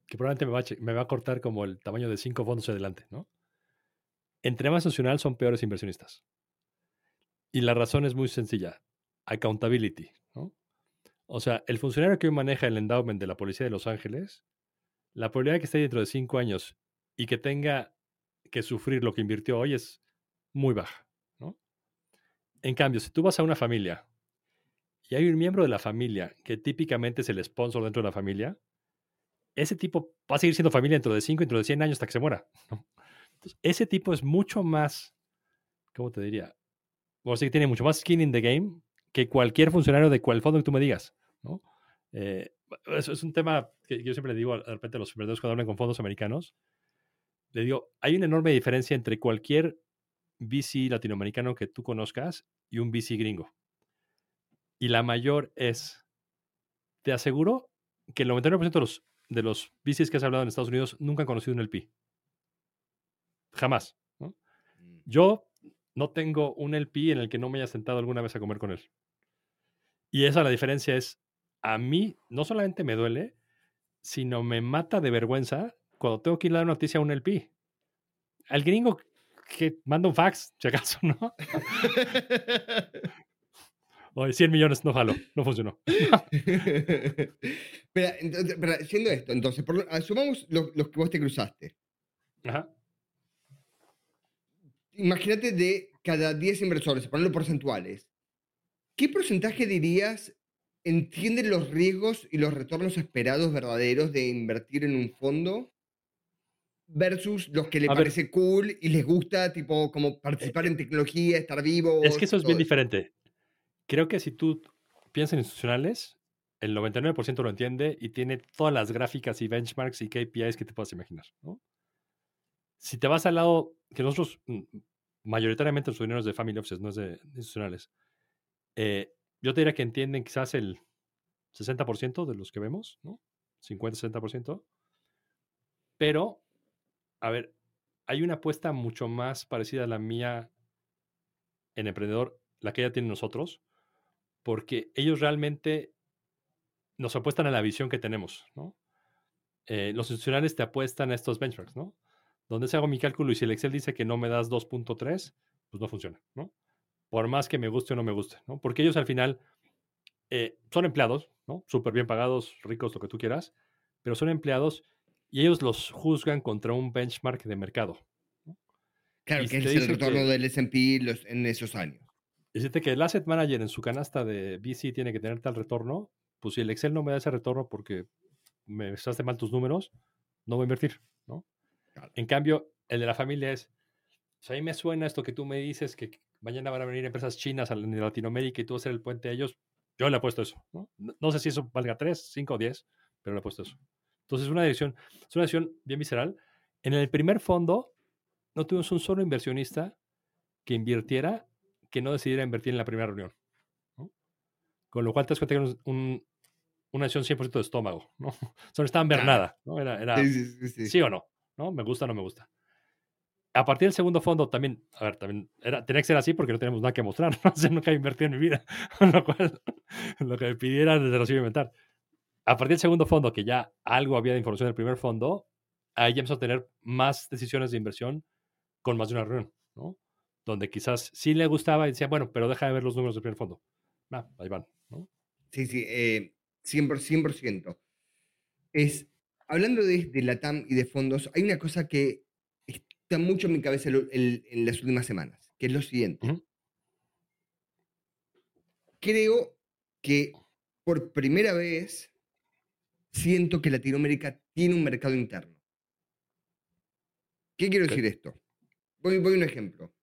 que probablemente me va, a, me va, a, cortar como el tamaño de cinco fondos adelante, ¿no? Entre más nacional son peores inversionistas. Y la razón es muy sencilla. Accountability, ¿no? O sea, el funcionario que hoy maneja el endowment de la Policía de Los Ángeles, la probabilidad de que esté dentro de cinco años y que tenga que sufrir lo que invirtió hoy es muy baja. En cambio, si tú vas a una familia y hay un miembro de la familia que típicamente es el sponsor dentro de la familia, ese tipo va a seguir siendo familia dentro de 5, dentro de 100 años hasta que se muera. ese tipo es mucho más, ¿cómo te diría? O sea, que tiene mucho más skin in the game que cualquier funcionario de cual fondo que tú me digas. ¿no? Eh, es un tema que yo siempre le digo de repente a los emprendedores cuando hablan con fondos americanos. Le digo, hay una enorme diferencia entre cualquier VC latinoamericano que tú conozcas y un VC gringo. Y la mayor es, te aseguro que el 99% de los, de los VCs que has hablado en Estados Unidos nunca han conocido un LP. Jamás. Mm. Yo no tengo un LP en el que no me haya sentado alguna vez a comer con él. Y esa la diferencia es, a mí no solamente me duele, sino me mata de vergüenza cuando tengo que ir a dar noticia a un LP. Al gringo que manda un fax, si acaso, ¿no? Oye, 100 millones no jalo, no funcionó. pero, entonces, siendo esto, entonces, asumamos los, que vos te cruzaste. Ajá. Imagínate de cada 10 inversores, ponerlo porcentuales. ¿Qué porcentaje dirías entienden los riesgos y los retornos esperados verdaderos de invertir en un fondo versus los que le parece cool y les gusta, tipo, como eh, participar en tecnología, estar vivo. Es que eso es bien diferente. Creo que si tú piensas en institucionales, el 99% lo entiende y tiene todas las gráficas y benchmarks y KPIs que te puedas imaginar. Si te vas al lado, que nosotros mm, mayoritariamente los dineros de family offices, no es de, institucionales, eh, yo te diría que entienden quizás el 60% de los que vemos, ¿no? 50-60%, pero a ver, hay una apuesta mucho más parecida a la mía en emprendedor, la que ya tienen nosotros, porque ellos realmente nos apuestan a la visión que tenemos, ¿no? Eh, los institucionales te apuestan a estos benchmarks, ¿no? Donde se hago mi cálculo y si el Excel dice que no me das 2.3, pues no funciona, ¿no? Por más que me guste o no me guste, ¿no? Porque ellos al final eh, son empleados, ¿no? Súper bien pagados, ricos, lo que tú quieras, pero son empleados y ellos los juzgan contra un benchmark de mercado. Claro, que es el retorno del S&P en esos años. Dice que el asset manager en su canasta de VC tiene que tener tal retorno, pues si el Excel no me da ese retorno porque me echaste mal tus números, no voy a invertir, ¿no? En cambio, el de la familia es, a mí me suena esto que tú me dices, que mañana van a venir empresas chinas de Latinoamérica y tú vas a ser el puente a ellos, yo le he puesto eso, ¿no? No sé si eso valga 3, 5 o 10, pero le he puesto eso. Entonces, es una decisión, es una decisión bien visceral. En el primer fondo, no tuvimos un solo inversionista que invirtiera que no decidiera invertir en la primera reunión. Con lo cual te das cuenta que un, una decisión 100% de estómago. ¿no? Solo estaba en ver nada. ¿no? Era, era sí, o no, no. Me gusta o no me gusta. A partir del segundo fondo también, a ver, también era, tenía que ser así porque no tenemos nada que mostrar. No sé, nunca he invertido en mi vida. Lo cual, lo que me pidiera desde lo iba a inventar. A partir del segundo fondo, que ya algo había de información del primer fondo, ahí ya empezó a tener más decisiones de inversión con más de una reunión, ¿no? Donde quizás sí le gustaba y decía, bueno, pero deja de ver los números del primer fondo. Ah, ahí van, ¿no? Sí, sí, eh, 100%, Es, hablando de, la TAM y de fondos, hay una cosa que está mucho en mi cabeza en, las últimas semanas, que es lo siguiente. Creo que por primera vez siento que Latinoamérica tiene un mercado interno. ¿Qué quiero decir esto? Voy, voy a un ejemplo.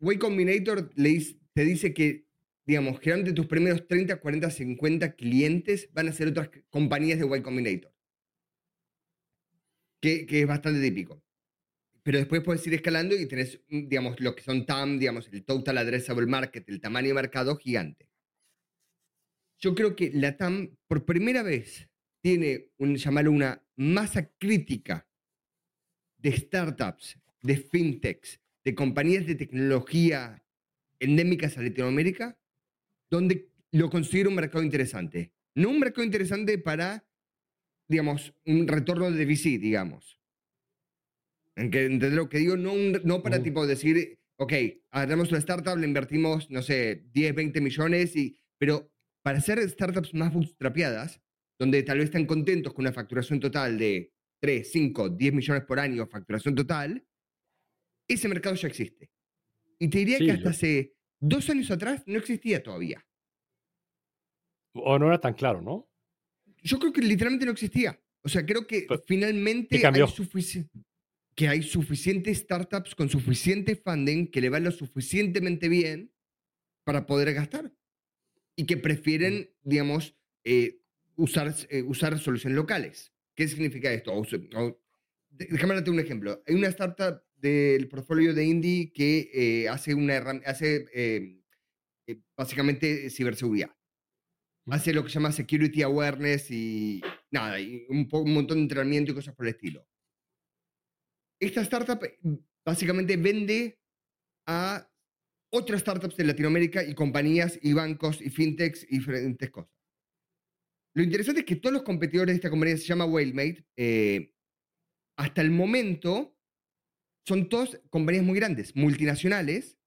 Way Combinator le te dice que, digamos, generalmente tus primeros 30, 40, 50 clientes van a ser otras compañías de Y Combinator. Que, que es bastante típico. Pero después puedes ir escalando y tenés, mm, digamos, lo que son TAM, digamos, el Total Addressable Market, el tamaño de mercado gigante. Yo creo que la TAM, por primera vez, tiene, un, llamarlo una masa crítica de startups, de fintechs, de compañías de tecnología endémicas a Latinoamérica, donde lo considero un mercado interesante. No un mercado interesante para, digamos, un retorno de VC, digamos. ¿Entendés lo que digo? No, un- no para tipo decir, ok, agarramos una startup, le invertimos, no sé, 10, 20 millones, y, pero para hacer startups más bootstrapeadas, donde tal vez están contentos con una facturación total de 3, 5, 10 millones por año, facturación total, ese mercado ya existe. Y te diría Sí, que hasta yo- hace dos años atrás no existía todavía. O no era tan claro, ¿no? Yo creo que literalmente no existía. O sea, creo que Pero, finalmente hay, cambió? Que hay suficientes startups con suficiente funding que le van lo suficientemente bien para poder gastar. Y que prefieren, digamos, eh, usar, eh, usar soluciones locales. ¿Qué significa esto? O o- déjame darte un ejemplo. Hay una startup del portfolio de Indie que eh, hace, una hace eh, eh, básicamente ciberseguridad. Hace lo que se llama security awareness y nada, y un, un montón de entrenamiento y cosas por el estilo. Esta startup eh, básicamente vende a otras startups de Latinoamérica y compañías y bancos y fintechs y diferentes cosas. Lo interesante es que todos los competidores de esta compañía se llama Whalemate. eh, hasta el momento son todas compañías muy grandes, multinacionales,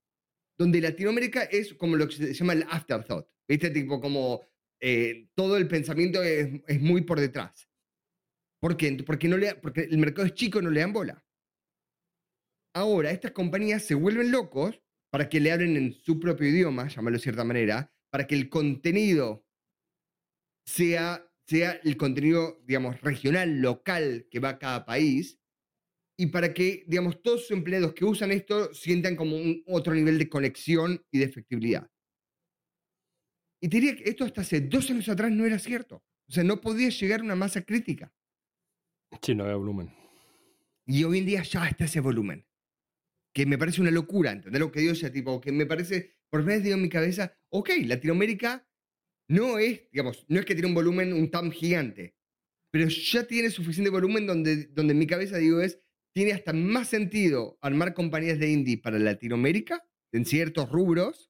donde Latinoamérica es como lo que se llama el afterthought. ¿Viste? Tipo como eh, todo el pensamiento es, es muy por detrás. ¿Por qué? Porque, no le, porque el mercado es chico y no le dan bola. Ahora, estas compañías se vuelven locos para que le hablen en su propio idioma, llamarlo de cierta manera, para que el contenido sea, sea el contenido, digamos, regional, local que va a cada país, y para que, digamos, todos sus empleados que usan esto sientan como un otro nivel de conexión y de efectividad. Y te diría que esto hasta hace dos años atrás no era cierto. O sea, no podía llegar a una masa crítica. Sí, no había volumen. Y hoy en día ya está ese volumen. Que me parece una locura, ¿entendés lo que digo? O sea, tipo, que me parece, por vez digo en mi cabeza, ok, Latinoamérica no es, digamos, no es que tiene un volumen, un TAM gigante, pero ya tiene suficiente volumen donde, donde en mi cabeza digo es, tiene hasta más sentido armar compañías de indie para Latinoamérica, en ciertos rubros,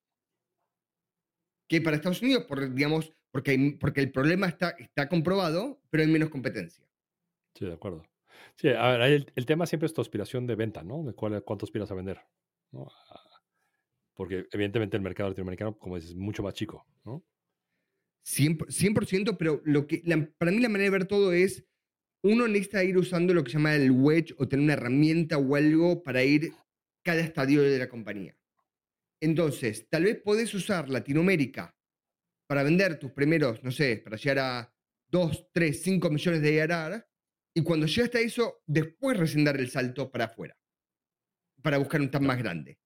que para Estados Unidos, por, digamos, porque, porque el problema está, está comprobado, pero hay menos competencia. Sí, de acuerdo. Sí, a ver, el, tema siempre es tu aspiración de venta, ¿no? De cuál, cuánto aspiras a vender. ¿no? Ah, Porque evidentemente el mercado latinoamericano, como dices, es mucho más chico, ¿no? 100%, 100%, pero lo que, para mí la manera de ver todo es, uno necesita ir usando lo que se llama el wedge o tener una herramienta o algo para ir cada estadio de la compañía. Entonces, tal vez podés usar Latinoamérica para vender tus primeros, no sé, para llegar a 2, 3, 5 millones de ARR, y cuando llegaste a eso, después recién dar el salto para afuera, para buscar un TAM más grande.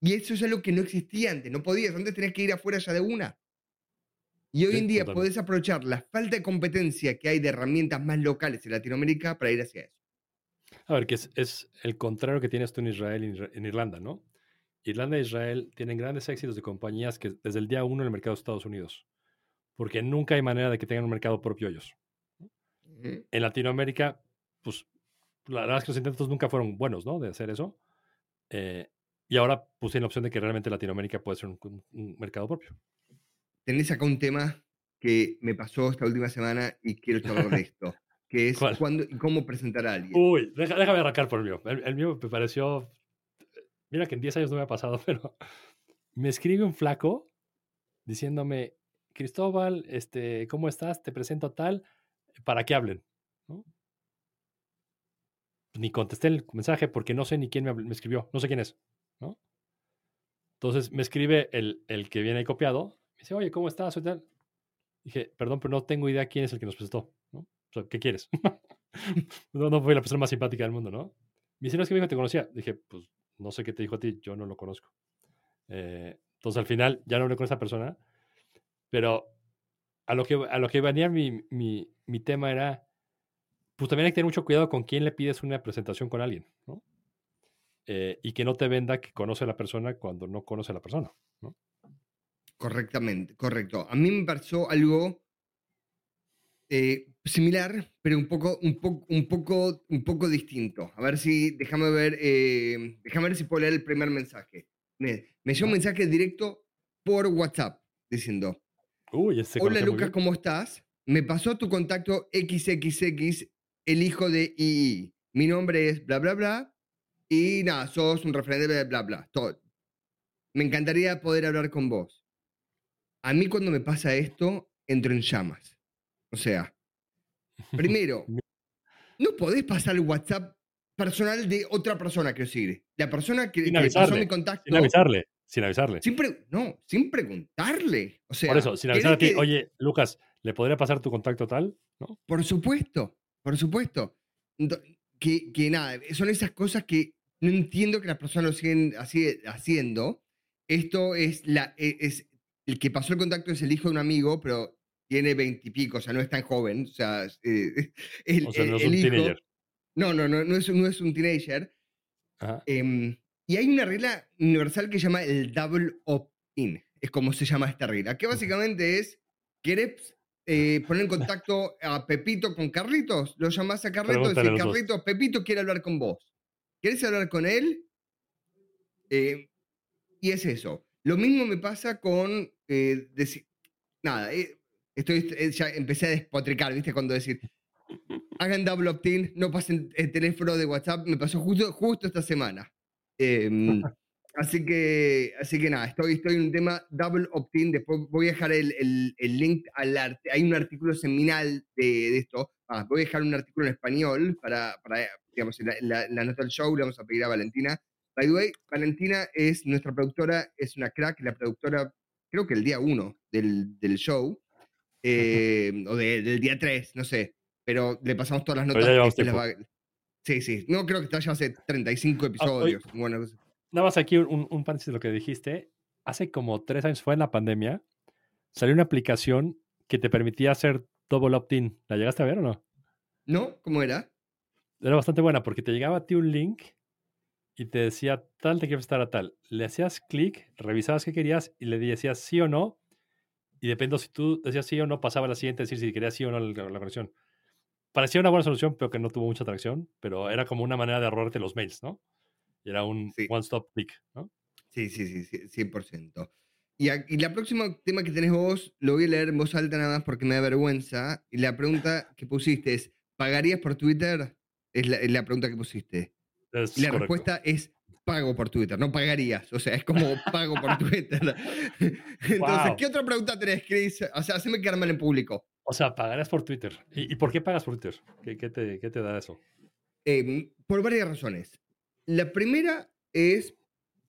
Y eso es algo que no existía antes, no podías, antes tenías que ir afuera ya de una. Y hoy Sí, en día totalmente. podés aprovechar la falta de competencia que hay de herramientas más locales en Latinoamérica para ir hacia eso. A ver, que es, es el contrario que tienes tú en Israel y en Irlanda, ¿no? Irlanda e Israel tienen grandes éxitos de compañías que desde el día uno en el mercado de Estados Unidos, porque nunca hay manera de que tengan un mercado propio ellos. Ujú. En Latinoamérica, pues la verdad es que los intentos nunca fueron buenos, ¿no? De hacer eso. Eh, y ahora tienen la opción de que realmente Latinoamérica puede ser un, un- un mercado propio. Tenés acá un tema que me pasó esta última semana y quiero charlar de esto, que es cuándo y cómo presentar a alguien. Uy, deja- déjame arrancar por el mío. El, el mío me pareció. Mira que en 10 años no me ha pasado, pero me escribe un flaco diciéndome: Cristóbal, este, ¿cómo estás? Te presento a tal para que hablen. ¿no? Ni contesté el mensaje porque no sé ni quién me, me escribió, no sé quién es. ¿no? Entonces me escribe el, el que viene ahí copiado. Me dice: Oye, ¿cómo estás? Tal. Dije: Perdón, pero no tengo idea quién es el que nos presentó. O sea, ¿qué quieres? no, no fui la persona más simpática del mundo, ¿no? Me dice, no, es que mi hijo te conocía. Dije, pues no sé qué te dijo a ti, yo no lo conozco. Eh, entonces al final ya no hablé con esa persona, pero a lo que, a lo que venía mi, mi, mi tema era, pues también hay que tener mucho cuidado con quién le pides una presentación con alguien, ¿no? Eh, y que no te venda que conoce a la persona cuando no conoce a la persona, ¿no? Correctamente, correcto. A mí me pasó algo eh, similar, pero un poco, un, poco, un, poco, un poco distinto. A ver si, déjame ver, eh, déjame ver si puedo leer el primer mensaje. Me, me llegó un mensaje directo por WhatsApp diciendo, Uy, ese hola Lucas. ¿cómo estás? Me pasó tu contacto XXX, el hijo de II. Mi nombre es bla, bla, bla. Y nada, sos un referente de bla, bla, todo. Me encantaría poder hablar con vos. A mí cuando me pasa esto, entro en llamas. O sea, primero, no podés pasar el WhatsApp personal de otra persona que seguir. La persona que, Sin que pasó avisarle, mi contacto. Sin avisarle, sin avisarle. sin no, sin preguntarle. O sea, Por eso, sin avisar a ¿querés ti, que- oye, Lucas, ¿le podría pasar tu contacto tal? ¿No? Por supuesto, por supuesto. Que, que nada, son esas cosas que no entiendo que las personas lo siguen así, haciendo. Esto es, la, e- es el que pasó el contacto es el hijo de un amigo, pero tiene veintipico, o sea, no es tan joven. O sea, es, eh, el, O sea, no es el un hijo- teenager. No, no, no, no es, no es un teenager. Ajá. Em, y hay una regla universal que se llama el double opt-in. Es como se llama esta regla. Que básicamente es, ¿querés eh, poner en contacto a Pepito con Carlitos? Lo llamás a Carlitos y decís. Carlitos, Pepito quiere hablar con vos. ¿Querés hablar con él? Eh, y es eso. Lo mismo me pasa con eh, decir, nada, estoy, ya empecé a despotricar, ¿viste? Cuando decir, hagan double opt-in, no pasen el teléfono de WhatsApp, me pasó justo, justo esta semana. Em, así, que, así que nada, estoy, estoy en un tema double opt-in, después voy a dejar el, el- el link al arte, hay un artículo seminal de, de esto, Ah, voy a dejar un artículo en español para, para digamos, la, la- nota del show, le vamos a pedir a Valentina. By the way, Valentina es nuestra productora, es una crack, la productora, creo que el día uno del, del show, eh, o de- del día 3, no sé, pero le pasamos todas las Pero notas. ya llevamos que después las va- Sí, sí, no creo que está ya hace 35 episodios. bueno, pues, Nada más aquí un, un paréntesis de lo que dijiste. Hace como tres años, fue en la pandemia, salió una aplicación que te permitía hacer double opt-in. ¿La llegaste a ver o no? ¿no? ¿Cómo era? Era bastante buena porque te llegaba a ti un link y te decía tal te quiero estar a tal. Le hacías clic, revisabas qué querías y le decías sí o no. Y dependiendo si tú decías sí o no, pasaba a la siguiente, decir si querías sí o no la, la conexión. Parecía una buena solución, pero que no tuvo mucha atracción. Pero era como una manera de ahorrarte los mails, ¿no? Y era un Sí. one-stop click, ¿no? Sí, sí, sí, sí, 100%. Y, a- y la próxima tema que tenés vos, lo voy a leer en voz alta nada más porque me da vergüenza. Y la pregunta que pusiste es, ¿pagarías por Twitter? Es la, es la pregunta que pusiste. Es Y la correcto. respuesta es pago por Twitter, no pagarías. O sea, es como pago por Twitter. Entonces, Wow. ¿qué otra pregunta tenés, Chris? O sea, haceme quedar mal en público. O sea, pagarías por Twitter. ¿Y, y por qué pagas por Twitter? ¿Qué, qué te, qué te da eso? Em, por varias razones. La primera es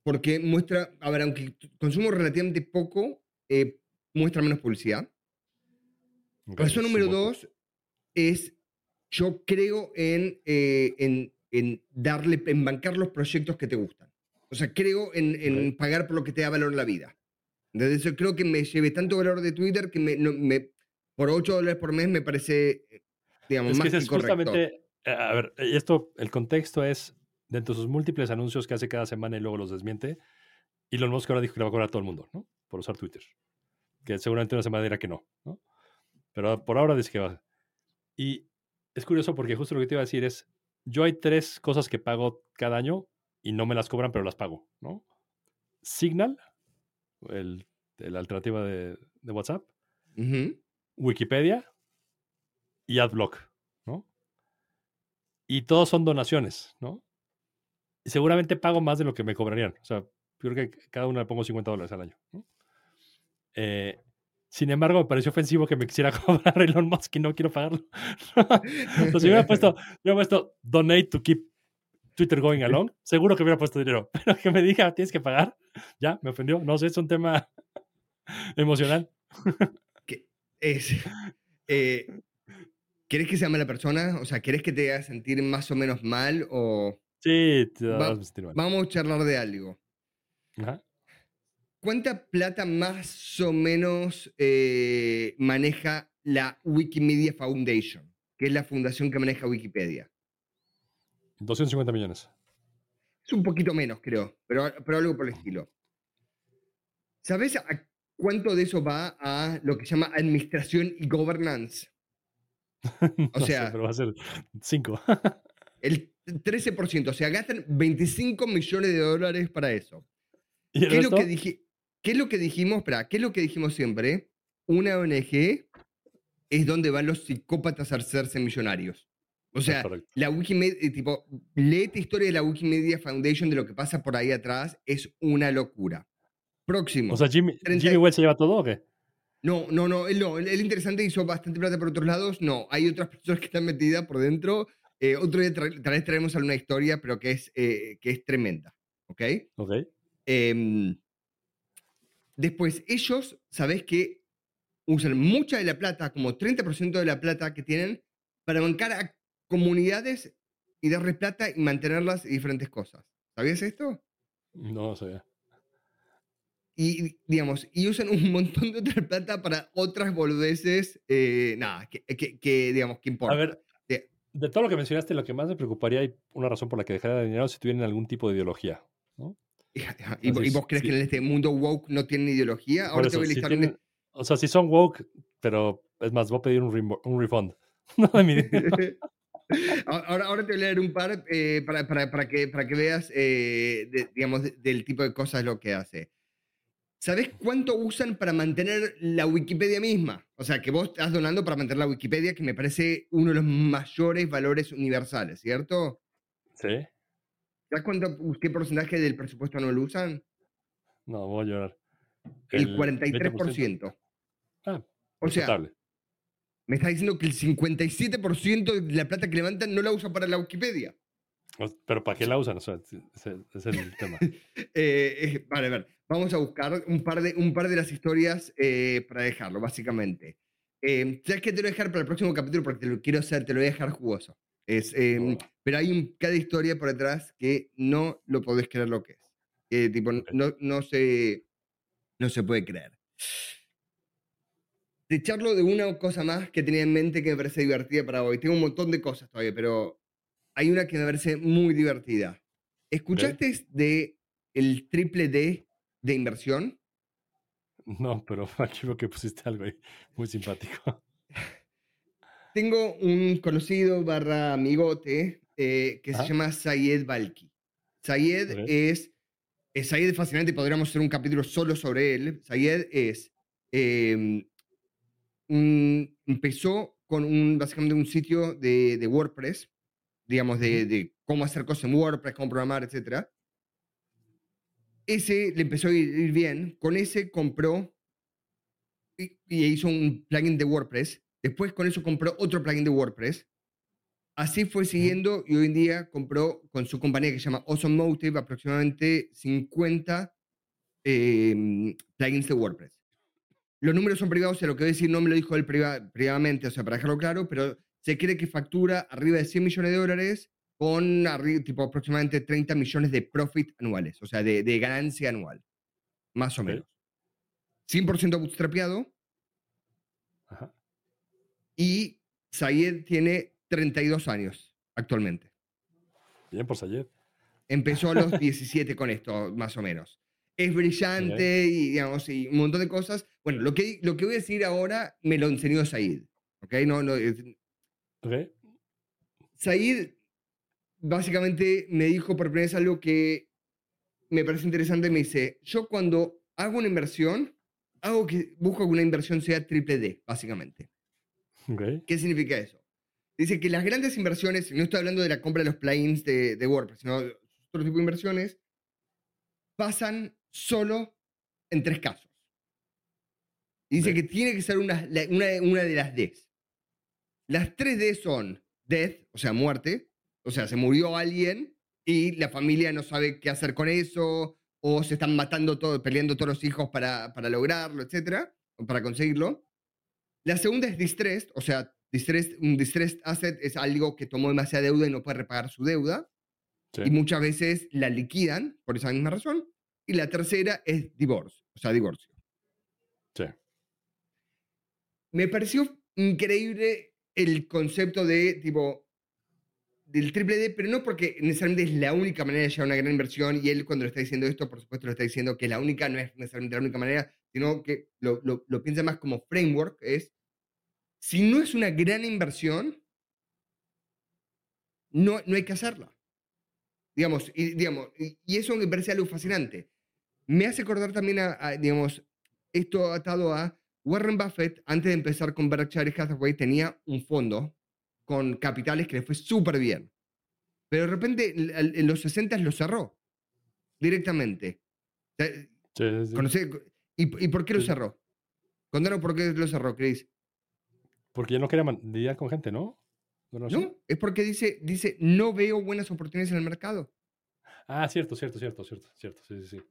porque muestra, a ver, aunque consumo relativamente poco, eh, muestra menos publicidad. Ok, Razón número dos es, yo creo en, eh, en, en darle, en bancar los proyectos que te gustan. O sea, creo en, en pagar por lo que te da valor en la vida. Entonces, yo creo que me lleve tanto valor de Twitter que me, no- me- por 8 dólares por mes me parece, eh, digamos, Es que más que es correcto. justamente, eh, a ver, y esto, el contexto es, dentro de sus múltiples anuncios que hace cada semana y luego los desmiente, Elon Musk ahora dijo que le va a cobrar a todo el mundo, ¿no? Por usar Twitter. Que seguramente una semana dirá que no, ¿no? Pero por ahora dice que va. Y es curioso porque justo lo que te iba a decir es, yo hay tres cosas que pago cada año y no me las cobran, pero las pago, ¿no? Signal, el, la alternativa de, de WhatsApp, Ujú. Wikipedia y AdBlock, ¿no? Y todos son donaciones, ¿no? Y seguramente pago más de lo que me cobrarían. O sea, yo creo que cada una le pongo 50 dólares al año. Eh, sin embargo, me pareció ofensivo que me quisiera cobrar Elon Musk y no quiero pagarlo. Entonces, si hubiera puesto, hubiera puesto donate to keep Twitter going along, seguro que hubiera puesto dinero. Pero que me diga, tienes que pagar, ya, me ofendió. No sé, es un tema emocional. Es, eh, ¿Querés que sea mala persona? O sea, ¿querés que te haga sentir más o menos mal? O Sí, te Va- a sentir mal. vamos a charlar de algo. Ajá. ¿Cuánta plata más o menos eh, maneja la Wikimedia Foundation? Que es la fundación que maneja Wikipedia. 250 millones. Es un poquito menos, creo, pero, pero algo por el estilo. ¿Sabes a cuánto de eso va a lo que se llama administración y governance? No sé, sea- pero va a ser 5. El 13%, o sea, gastan 25 millones de dólares para eso. ¿Y el ¿Qué es, lo que dije, ¿Qué es lo que dijimos? Espera, ¿qué es lo que dijimos siempre? Una ONG es donde van los psicópatas a hacerse millonarios. O sea, la Wikimedia, tipo, léete historia de la Wikimedia Foundation de lo que pasa por ahí atrás, es una locura. Próximo. O sea, Jimmy, 30 Jimmy Wells se lleva todo o qué? no, no, no, él no. Él, él interesante hizo bastante plata por otros lados. No, hay otras personas que están metidas por dentro. Eh, otro día tra- tal vez traemos alguna historia, pero que es, eh, que es tremenda. ¿Ok? Ok. Em, después, ellos, ¿sabés que Usan mucha de la plata, como 30% de la plata que tienen, para bancar a comunidades y darles plata y mantenerlas y diferentes cosas. ¿Sabías esto? No lo sabía. Y, digamos, y usan un montón de otra plata para otras boludeces, eh, nada, que, que- que, digamos, que importa. A ver, De- de todo lo que mencionaste, lo que más me preocuparía y una razón por la que dejaría de dinero si tuvieran algún tipo de ideología. ¿no? ¿Y, y- y Entonces, vos crees sí. que en este mundo woke no tienen ideología? Ahora te eso, voy a si listar un- tienen- o sea, si son woke, pero es más, voy a pedir un, un refund. No de mi dinero. ahora, ahora te voy a leer un par eh, para, para- para que, para que veas, eh, de- digamos, de- del tipo de cosas lo que hace. ¿Sabés cuánto usan para mantener la Wikipedia misma? O sea, que vos estás donando para mantener la Wikipedia, que me parece uno de los mayores valores universales, ¿cierto? ¿Sí? ¿Sabes cuánto, qué porcentaje del presupuesto no lo usan? No, voy a llorar. El 43%. Ah, O sea, me está diciendo que el 57% de la plata que levantan no la usan para la Wikipedia. Pero ¿para qué la usan? O sea, ese, es el tema. Eh, eh, vale, a ver, vamos a buscar un par de, un par de las historias eh, para dejarlo, básicamente. Eh, ¿Sabes qué te lo voy a dejar para el próximo capítulo? Porque te lo quiero hacer, te lo voy a dejar jugoso. Es, eh, Oh. Pero hay un, cada historia por detrás que no lo podés creer lo que es. Que, tipo, no, no, se, no se puede creer. Te charlo de una cosa más que tenía en mente que me parece divertida para hoy. Tengo un montón de cosas todavía, pero hay una que me parece muy divertida. ¿Escuchaste de el triple D de inversión? No, pero aquí veo que pusiste algo ahí muy simpático. Tengo un conocido barra amigote eh, que se llama Sayed Balki. Sayed es, es Sayed es fascinante, podríamos hacer un capítulo solo sobre él. Sayed es, eh, un- empezó con un, básicamente un sitio de, de WordPress, digamos, de, de cómo hacer cosas en WordPress, cómo programar, etc. Ese le empezó a ir, bien. Con ese compró y, y hizo un plugin de WordPress. Después con eso compró otro plugin de WordPress. Así fue siguiendo y hoy en día compró con su compañía que se llama Awesome Motive aproximadamente 50 eh, plugins de WordPress. Los números son privados, o sea, lo que voy a decir no me lo dijo él priva- privadamente, o sea, para dejarlo claro, pero se cree que factura arriba de 100 millones de dólares con tipo aproximadamente 30 millones de profit anuales, o sea, de, de ganancia anual, más o menos. 100% bootstrapeado Ajá. y Sayed tiene 32 años actualmente. Bien por Sayed. Empezó a los 17 con esto, más o menos. Es brillante y, digamos, y un montón de cosas. Bueno, lo que, lo que voy a decir ahora me lo enseñó Said. ¿Ok? No, no, Said básicamente me dijo por primera vez algo que me parece interesante. Me dice, yo cuando hago una inversión, hago que busco que una inversión sea triple D, básicamente. Ok. ¿Qué significa eso? Dice que las grandes inversiones, no estoy hablando de la compra de los plugins de, de WordPress, sino de otro tipo de inversiones, pasan solo en tres casos. Dice que tiene que ser una, una de las Ds. Las tres D son death, o sea, muerte, o sea, se murió alguien y la familia no sabe qué hacer con eso, o se están matando todos, peleando todos los hijos para, para lograrlo, etcétera, o para conseguirlo. La segunda es distressed, o sea, distressed, un distressed asset es algo que tomó demasiada deuda y no puede repagar su deuda. Sí. Y muchas veces la liquidan por esa misma razón. Y la tercera es divorcio, o sea, divorcio. Sí. Me pareció increíble el concepto de tipo del triple D, pero no porque necesariamente es la única manera de llegar a una gran inversión y él cuando le está diciendo esto, por supuesto, lo está diciendo que la única no es necesariamente la única manera, sino que lo, lo, lo piensa más como framework, es si no es una gran inversión, no, no hay que hacerla. Digamos, y, digamos, y eso me parece algo fascinante. Me hace acordar también a, a, digamos, esto atado a Warren Buffett, antes de empezar con Berkshire Hathaway, tenía un fondo con capitales que le fue súper bien. Pero de repente en- los 60 lo cerró directamente. Sea, Sí, ¿Y, ¿Y por qué lo Sí. cerró? Contanos por qué lo cerró, Chris. Porque ya no quería lidiar con gente, ¿no? ¿No? No, es porque dice, dice, no veo buenas oportunidades en el mercado. Ah, cierto, cierto, cierto, cierto, cierto. Sí, sí,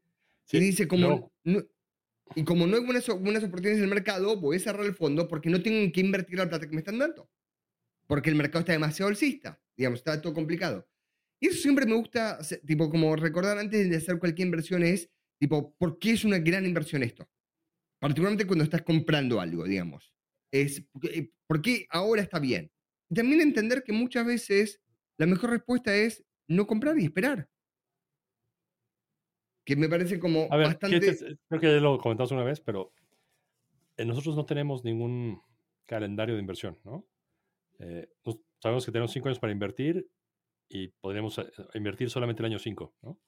sí. y dice, como, no- y como no hay buenas, oportunidades en el mercado, voy a cerrar el fondo porque no tengo en qué invertir la plata que me están dando. Porque el mercado está demasiado alcista, digamos, está todo complicado. Y eso siempre me gusta, tipo, como recordar antes de hacer cualquier inversión es, tipo, ¿por qué es una gran inversión esto? Particularmente cuando estás comprando algo, digamos. Es, eh, ¿por qué ahora está bien? Y también entender que muchas veces la mejor respuesta es no comprar y esperar. Que me parece como A ver, bastante... ¿qué te- creo que ya lo comentamos una vez, pero eh, nosotros no tenemos ningún calendario de inversión, ¿no? Eh, sabemos que tenemos cinco años para invertir y podríamos eh, invertir solamente el año cinco, ¿no?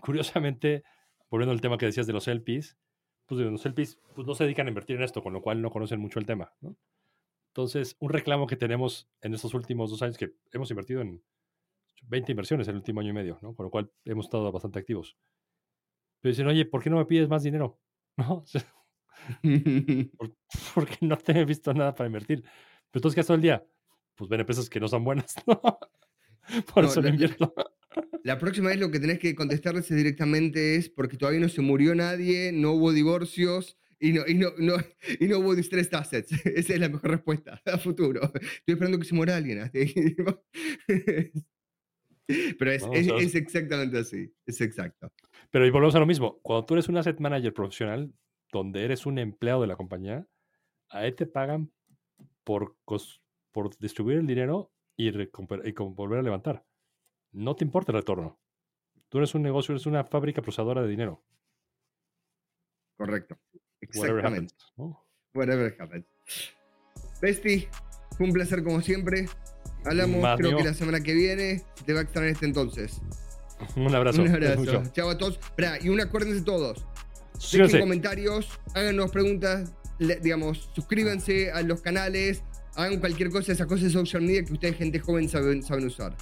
Curiosamente, volviendo al tema que decías de los LPs, pues los LPs pues, no se dedican a invertir en esto, con lo cual no conocen mucho el tema, ¿no? Entonces, un reclamo que tenemos en estos últimos dos años, que hemos invertido en 20 inversiones en el último año y medio, ¿no? Con lo cual hemos estado bastante activos. Pero dicen, oye, ¿por qué no me pides más dinero? ¿No? O sea, ¿por- porque no te he visto nada para invertir. Pero entonces, ¿qué haces todo el día? Pues ven empresas que no son buenas, ¿no? Por No, eso la- invierto. La próxima vez lo que tenés que contestarles directamente es porque todavía no se murió nadie, no hubo divorcios y no, y no, no, y no hubo distressed assets. Esa es la mejor respuesta a futuro. Estoy esperando que se muera alguien. Pero es, No, es- es exactamente así. Es exacto. Pero y volvemos a lo mismo. Cuando tú eres un asset manager profesional, donde eres un empleado de la compañía, a él te pagan por, distribuir el dinero y, volver a levantar. No te importa el retorno. Tú eres un negocio, eres una fábrica procesadora de dinero. Correcto. Whatever Exactamente. Whatever happens. Besti, un placer como siempre. Hablamos, Más creo que la semana que viene. Te va a extrañar este entonces. Un abrazo. Un abrazo. Chao a todos. Y una acuérdense todos. Dejen Suscríbanse. comentarios, háganos preguntas, le- digamos, suscríbanse a los canales, hagan cualquier cosa, esas cosas de social media que ustedes, gente joven, saben, saben usar.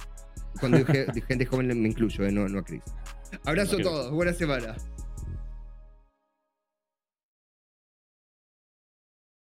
Cuando dije gente joven me incluyo, eh, no, no a Chris. Abrazo a todos, buena semana.